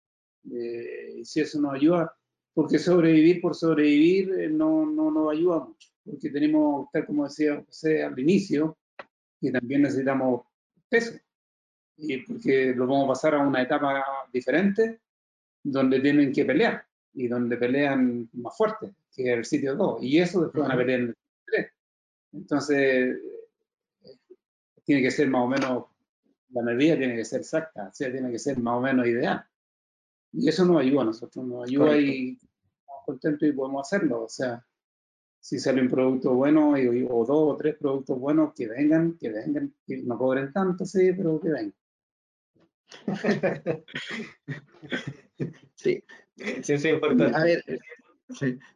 Eh, y si eso nos ayuda, porque sobrevivir por sobrevivir eh, no, no nos ayuda mucho, porque tenemos, tal como decía José al inicio, que también necesitamos peso, y porque lo vamos a pasar a una etapa diferente, donde tienen que pelear, y donde pelean más fuerte que el sitio 2, y eso después van a pelear en el sitio 3. Entonces, tiene que ser más o menos, la medida tiene que ser exacta, o sea, tiene que ser más o menos ideal. Y eso nos ayuda a nosotros, nos ayuda y estamos contentos y podemos hacerlo. O sea, si sale un producto bueno o dos o tres productos buenos, que vengan, que vengan, que no cobren tanto, sí, pero que vengan. sí. Sí, sí, importante. A ver,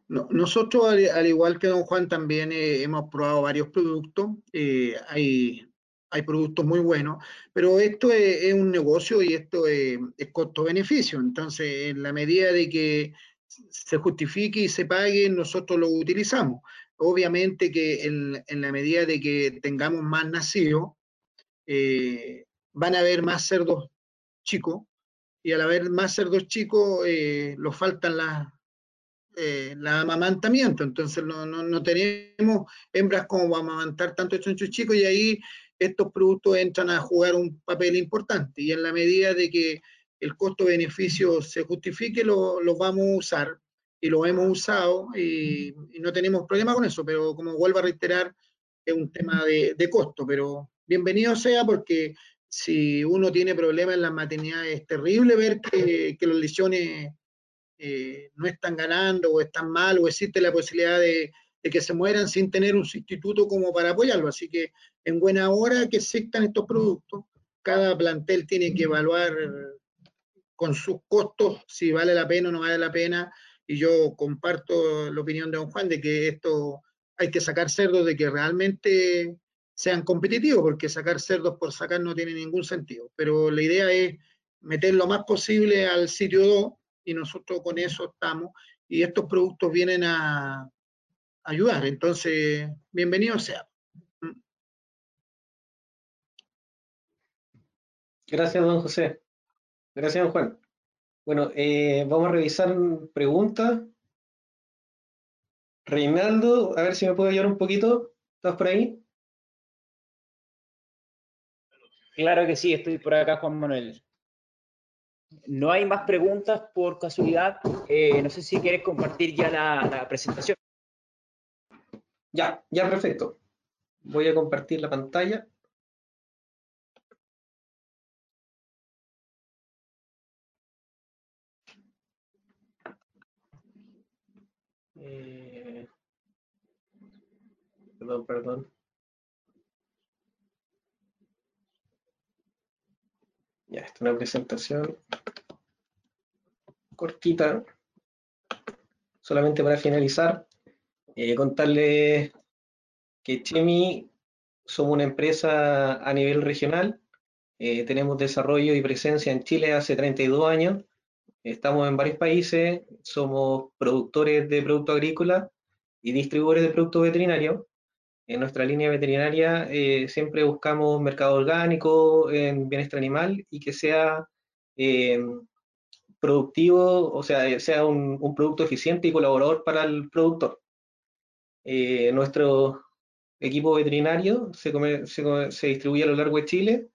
nosotros, al, igual que don Juan, también eh, hemos probado varios productos. Eh, hay, hay productos muy buenos, pero esto es, un negocio y esto es, costo-beneficio. Entonces, en la medida de que se justifique y se pague, nosotros lo utilizamos. Obviamente que en, la medida de que tengamos más nacidos, eh, van a haber más cerdos chicos, y al haber más cerdos chicos, eh, los faltan las eh, la amamantamiento, entonces no, no, tenemos hembras como amamantar tantos chonchos chicos y ahí estos productos entran a jugar un papel importante y en la medida de que el costo-beneficio se justifique, lo, vamos a usar y lo hemos usado y, no tenemos problema con eso, pero como vuelvo a reiterar, es un tema de, costo, pero bienvenido sea porque si uno tiene problemas en la maternidad es terrible ver que, que los lesiones eh, no están ganando o están mal o existe la posibilidad de, que se mueran sin tener un sustituto como para apoyarlo. Así que en buena hora que existan estos productos, cada plantel tiene que evaluar con sus costos si vale la pena o no vale la pena. Y yo comparto la opinión de don Juan de que esto hay que sacar cerdos de que realmente sean competitivos, porque sacar cerdos por sacar no tiene ningún sentido. Pero la idea es meter lo más posible al sitio 2 y nosotros con eso estamos y estos productos vienen a ayudar. Entonces, bienvenido sea. Gracias, don José. Gracias, don Juan. Bueno, eh, vamos a revisar preguntas. Reinaldo, a ver si me puedo ayudar un poquito. ¿Estás por ahí? Claro que sí, estoy por acá, Juan Manuel. No hay más preguntas por casualidad. Eh, no sé si quieres compartir ya la, presentación. Ya, ya, perfecto. Voy a compartir la pantalla. Eh, perdón, perdón. Ya, esta es una presentación cortita, solamente para finalizar, eh, contarles que Chemi somos una empresa a nivel regional, eh, tenemos desarrollo y presencia en Chile hace 32 años, estamos en varios países, somos productores de productos agrícolas y distribuidores de productos veterinarios, en nuestra línea veterinaria eh, siempre buscamos mercado orgánico en bienestar animal y que sea eh, productivo, o sea, sea un, producto eficiente y colaborador para el productor. Eh, nuestro equipo veterinario se, se, distribuye a lo largo de Chile.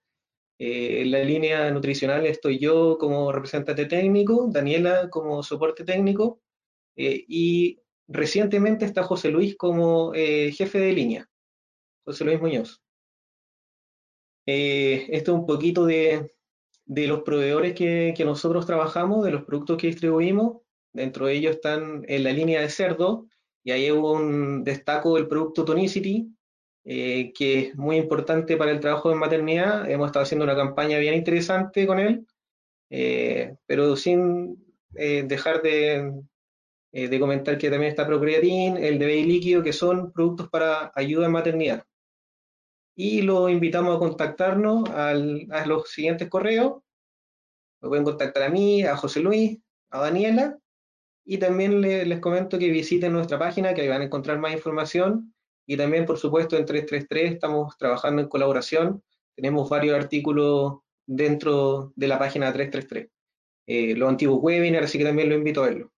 En la línea nutricional estoy yo como representante técnico, Daniela como soporte técnico y Recientemente está José Luis como eh, jefe de línea, José Luis Muñoz. Eh, esto es un poquito de, los proveedores que, nosotros trabajamos, de los productos que distribuimos. Dentro de ellos están en la línea de cerdo, y ahí hubo un destaco del producto Tonicity, eh, que es muy importante para el trabajo de maternidad. Hemos estado haciendo una campaña bien interesante con él, pero sin dejar de, eh, de comentar que también está Procreatin, el de líquido, que son productos para ayuda en maternidad. Y lo invitamos a contactarnos a los siguientes correos. Me pueden contactar a mí, a José Luis, a Daniela. Y también les comento que visiten nuestra página, que ahí van a encontrar más información. Y también, por supuesto, en 333 estamos trabajando en colaboración. Tenemos varios artículos dentro de la página 333. Eh, los antiguos webinars, así que también lo invito a verlo.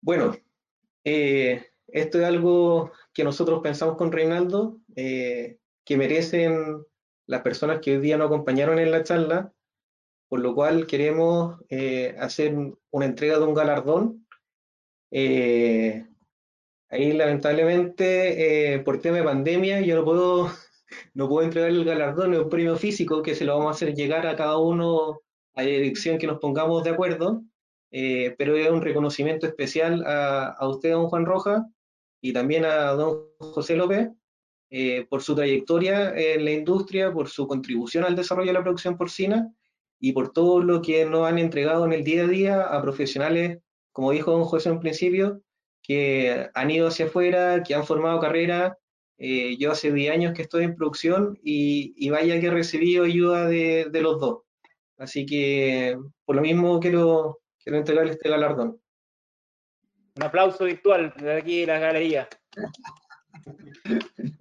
Bueno, eh, esto es algo que nosotros pensamos con Reinaldo, eh, que merecen las personas que hoy día nos acompañaron en la charla, por lo cual queremos eh, hacer una entrega de un galardón. Ahí lamentablemente por tema de pandemia yo no puedo, no puedo entregar el galardón, un premio físico que se lo vamos a hacer llegar a cada uno a la dirección que nos pongamos de acuerdo. eh, pero es un reconocimiento especial a, a, usted, don Juan Rojas, y también a don José López, eh, por su trayectoria en la industria, por su contribución al desarrollo de la producción porcina y por todo lo que nos han entregado en el día a día a profesionales, como dijo don José en principio, que han ido hacia afuera, que han formado carrera. Eh, yo hace 10 años que estoy en producción y, vaya que he recibido ayuda de, de, los dos. Así que por lo mismo quiero, quiero entregarle este galardón. Un aplauso virtual de aquí de la galería.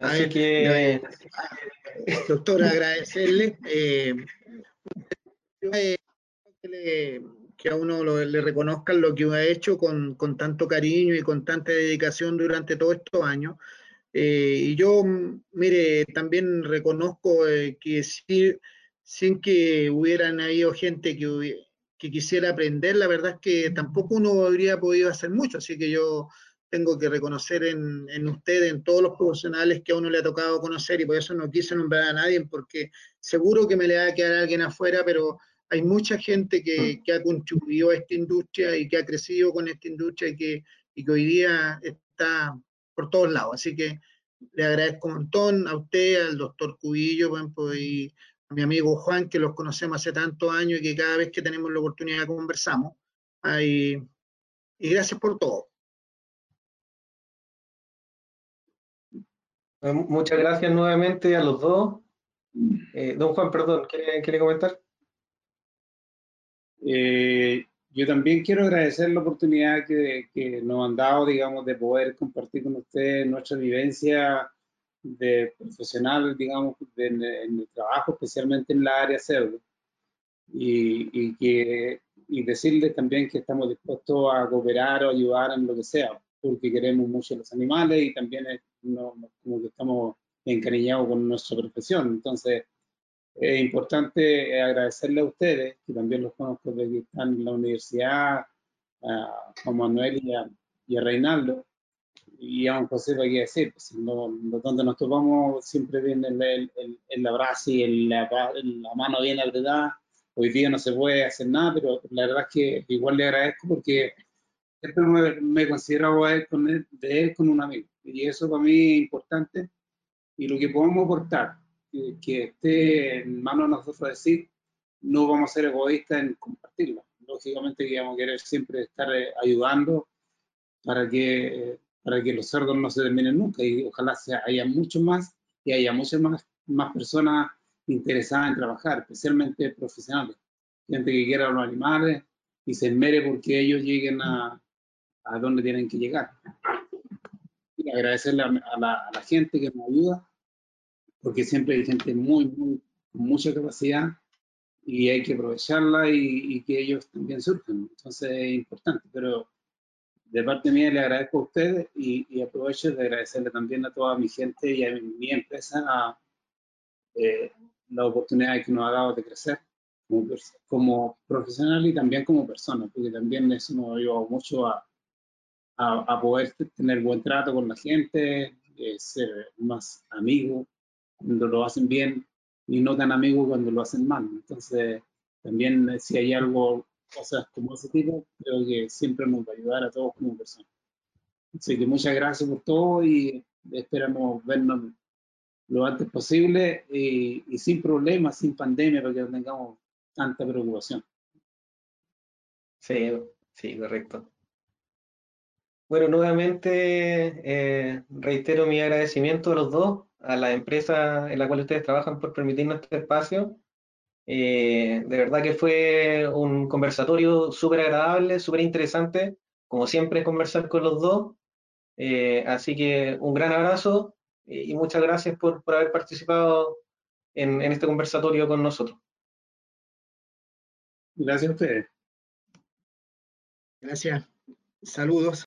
Así que, doctor, agradecerle. Eh, que a uno le reconozcan lo que ha hecho con, con, tanto cariño y con tanta dedicación durante todos estos años. Eh, y yo, mire, también reconozco eh, que si, sin que hubieran habido gente que, que quisiera aprender, la verdad es que tampoco uno habría podido hacer mucho. Así que yo tengo que reconocer en, en ustedes, en todos los profesionales que a uno le ha tocado conocer, y por eso no quise nombrar a nadie, porque seguro que me le va a quedar alguien afuera, pero hay mucha gente que, mm. que ha contribuido a esta industria y que ha crecido con esta industria y que, y que hoy día está por todos lados. Así que le agradezco un montón a usted, al doctor Cubillo, y a mi amigo Juan, que los conocemos hace tantos años y que cada vez que tenemos la oportunidad conversamos. y gracias por todo. Muchas gracias nuevamente a los dos. Eh, don Juan, perdón, ¿quiere, comentar? Eh, yo también quiero agradecer la oportunidad que, nos han dado, digamos, de poder compartir con ustedes nuestra vivencia de profesional, digamos, en el trabajo, especialmente en la área pseudo. Y, que, y decirles también que estamos dispuestos a cooperar o ayudar en lo que sea porque queremos mucho los animales y también como que estamos encariñados con nuestra profesión. Entonces, es importante agradecerle a ustedes, que también los conozco desde que están en la universidad, a Juan Manuel y a, y a Reinaldo, y a don José, para qué decir, pues, donde nos topamos siempre viene el, el, abrazo y la, la, mano bien apretada. Hoy día no se puede hacer nada, pero la verdad es que igual le agradezco porque siempre me, me a él con de él con un amigo. Y eso para mí es importante. Y lo que podemos aportar, que, esté en manos de nosotros decir, no vamos a ser egoístas en compartirlo. Lógicamente que vamos a querer siempre estar eh, ayudando para que, para que los cerdos no se terminen nunca y ojalá haya mucho más y haya muchas más, más personas interesadas en trabajar, especialmente profesionales, gente que quiera los animales y se esmere porque ellos lleguen a, a dónde tienen que llegar. Y agradecerle a, la, gente que nos ayuda, porque siempre hay gente muy, muy, con mucha capacidad y hay que aprovecharla y, que ellos también surjan. Entonces es importante, pero de parte mía le agradezco a ustedes y, aprovecho de agradecerle también a toda mi gente y a mi, empresa eh, la oportunidad que nos ha dado de crecer como, como, profesional y también como persona, porque también eso nos ayudado mucho a, a, poder tener buen trato con la gente, eh, ser más amigo cuando lo hacen bien y no tan amigo cuando lo hacen mal. Entonces, también eh, si hay algo, cosas como ese tipo, creo que siempre nos va a ayudar a todos como personas. Así que muchas gracias por todo y esperamos vernos lo antes posible y, y sin problemas, sin pandemia, para que no tengamos tanta preocupación. Sí, sí, correcto. Bueno, nuevamente eh, reitero mi agradecimiento a los dos, a la empresa en la cual ustedes trabajan por permitirnos este espacio. Eh, de verdad que fue un conversatorio súper agradable, súper interesante, como siempre conversar con los dos. Eh, así que un gran abrazo y muchas gracias por, por haber participado en, en este conversatorio con nosotros. Gracias a ustedes. Gracias. Saludos.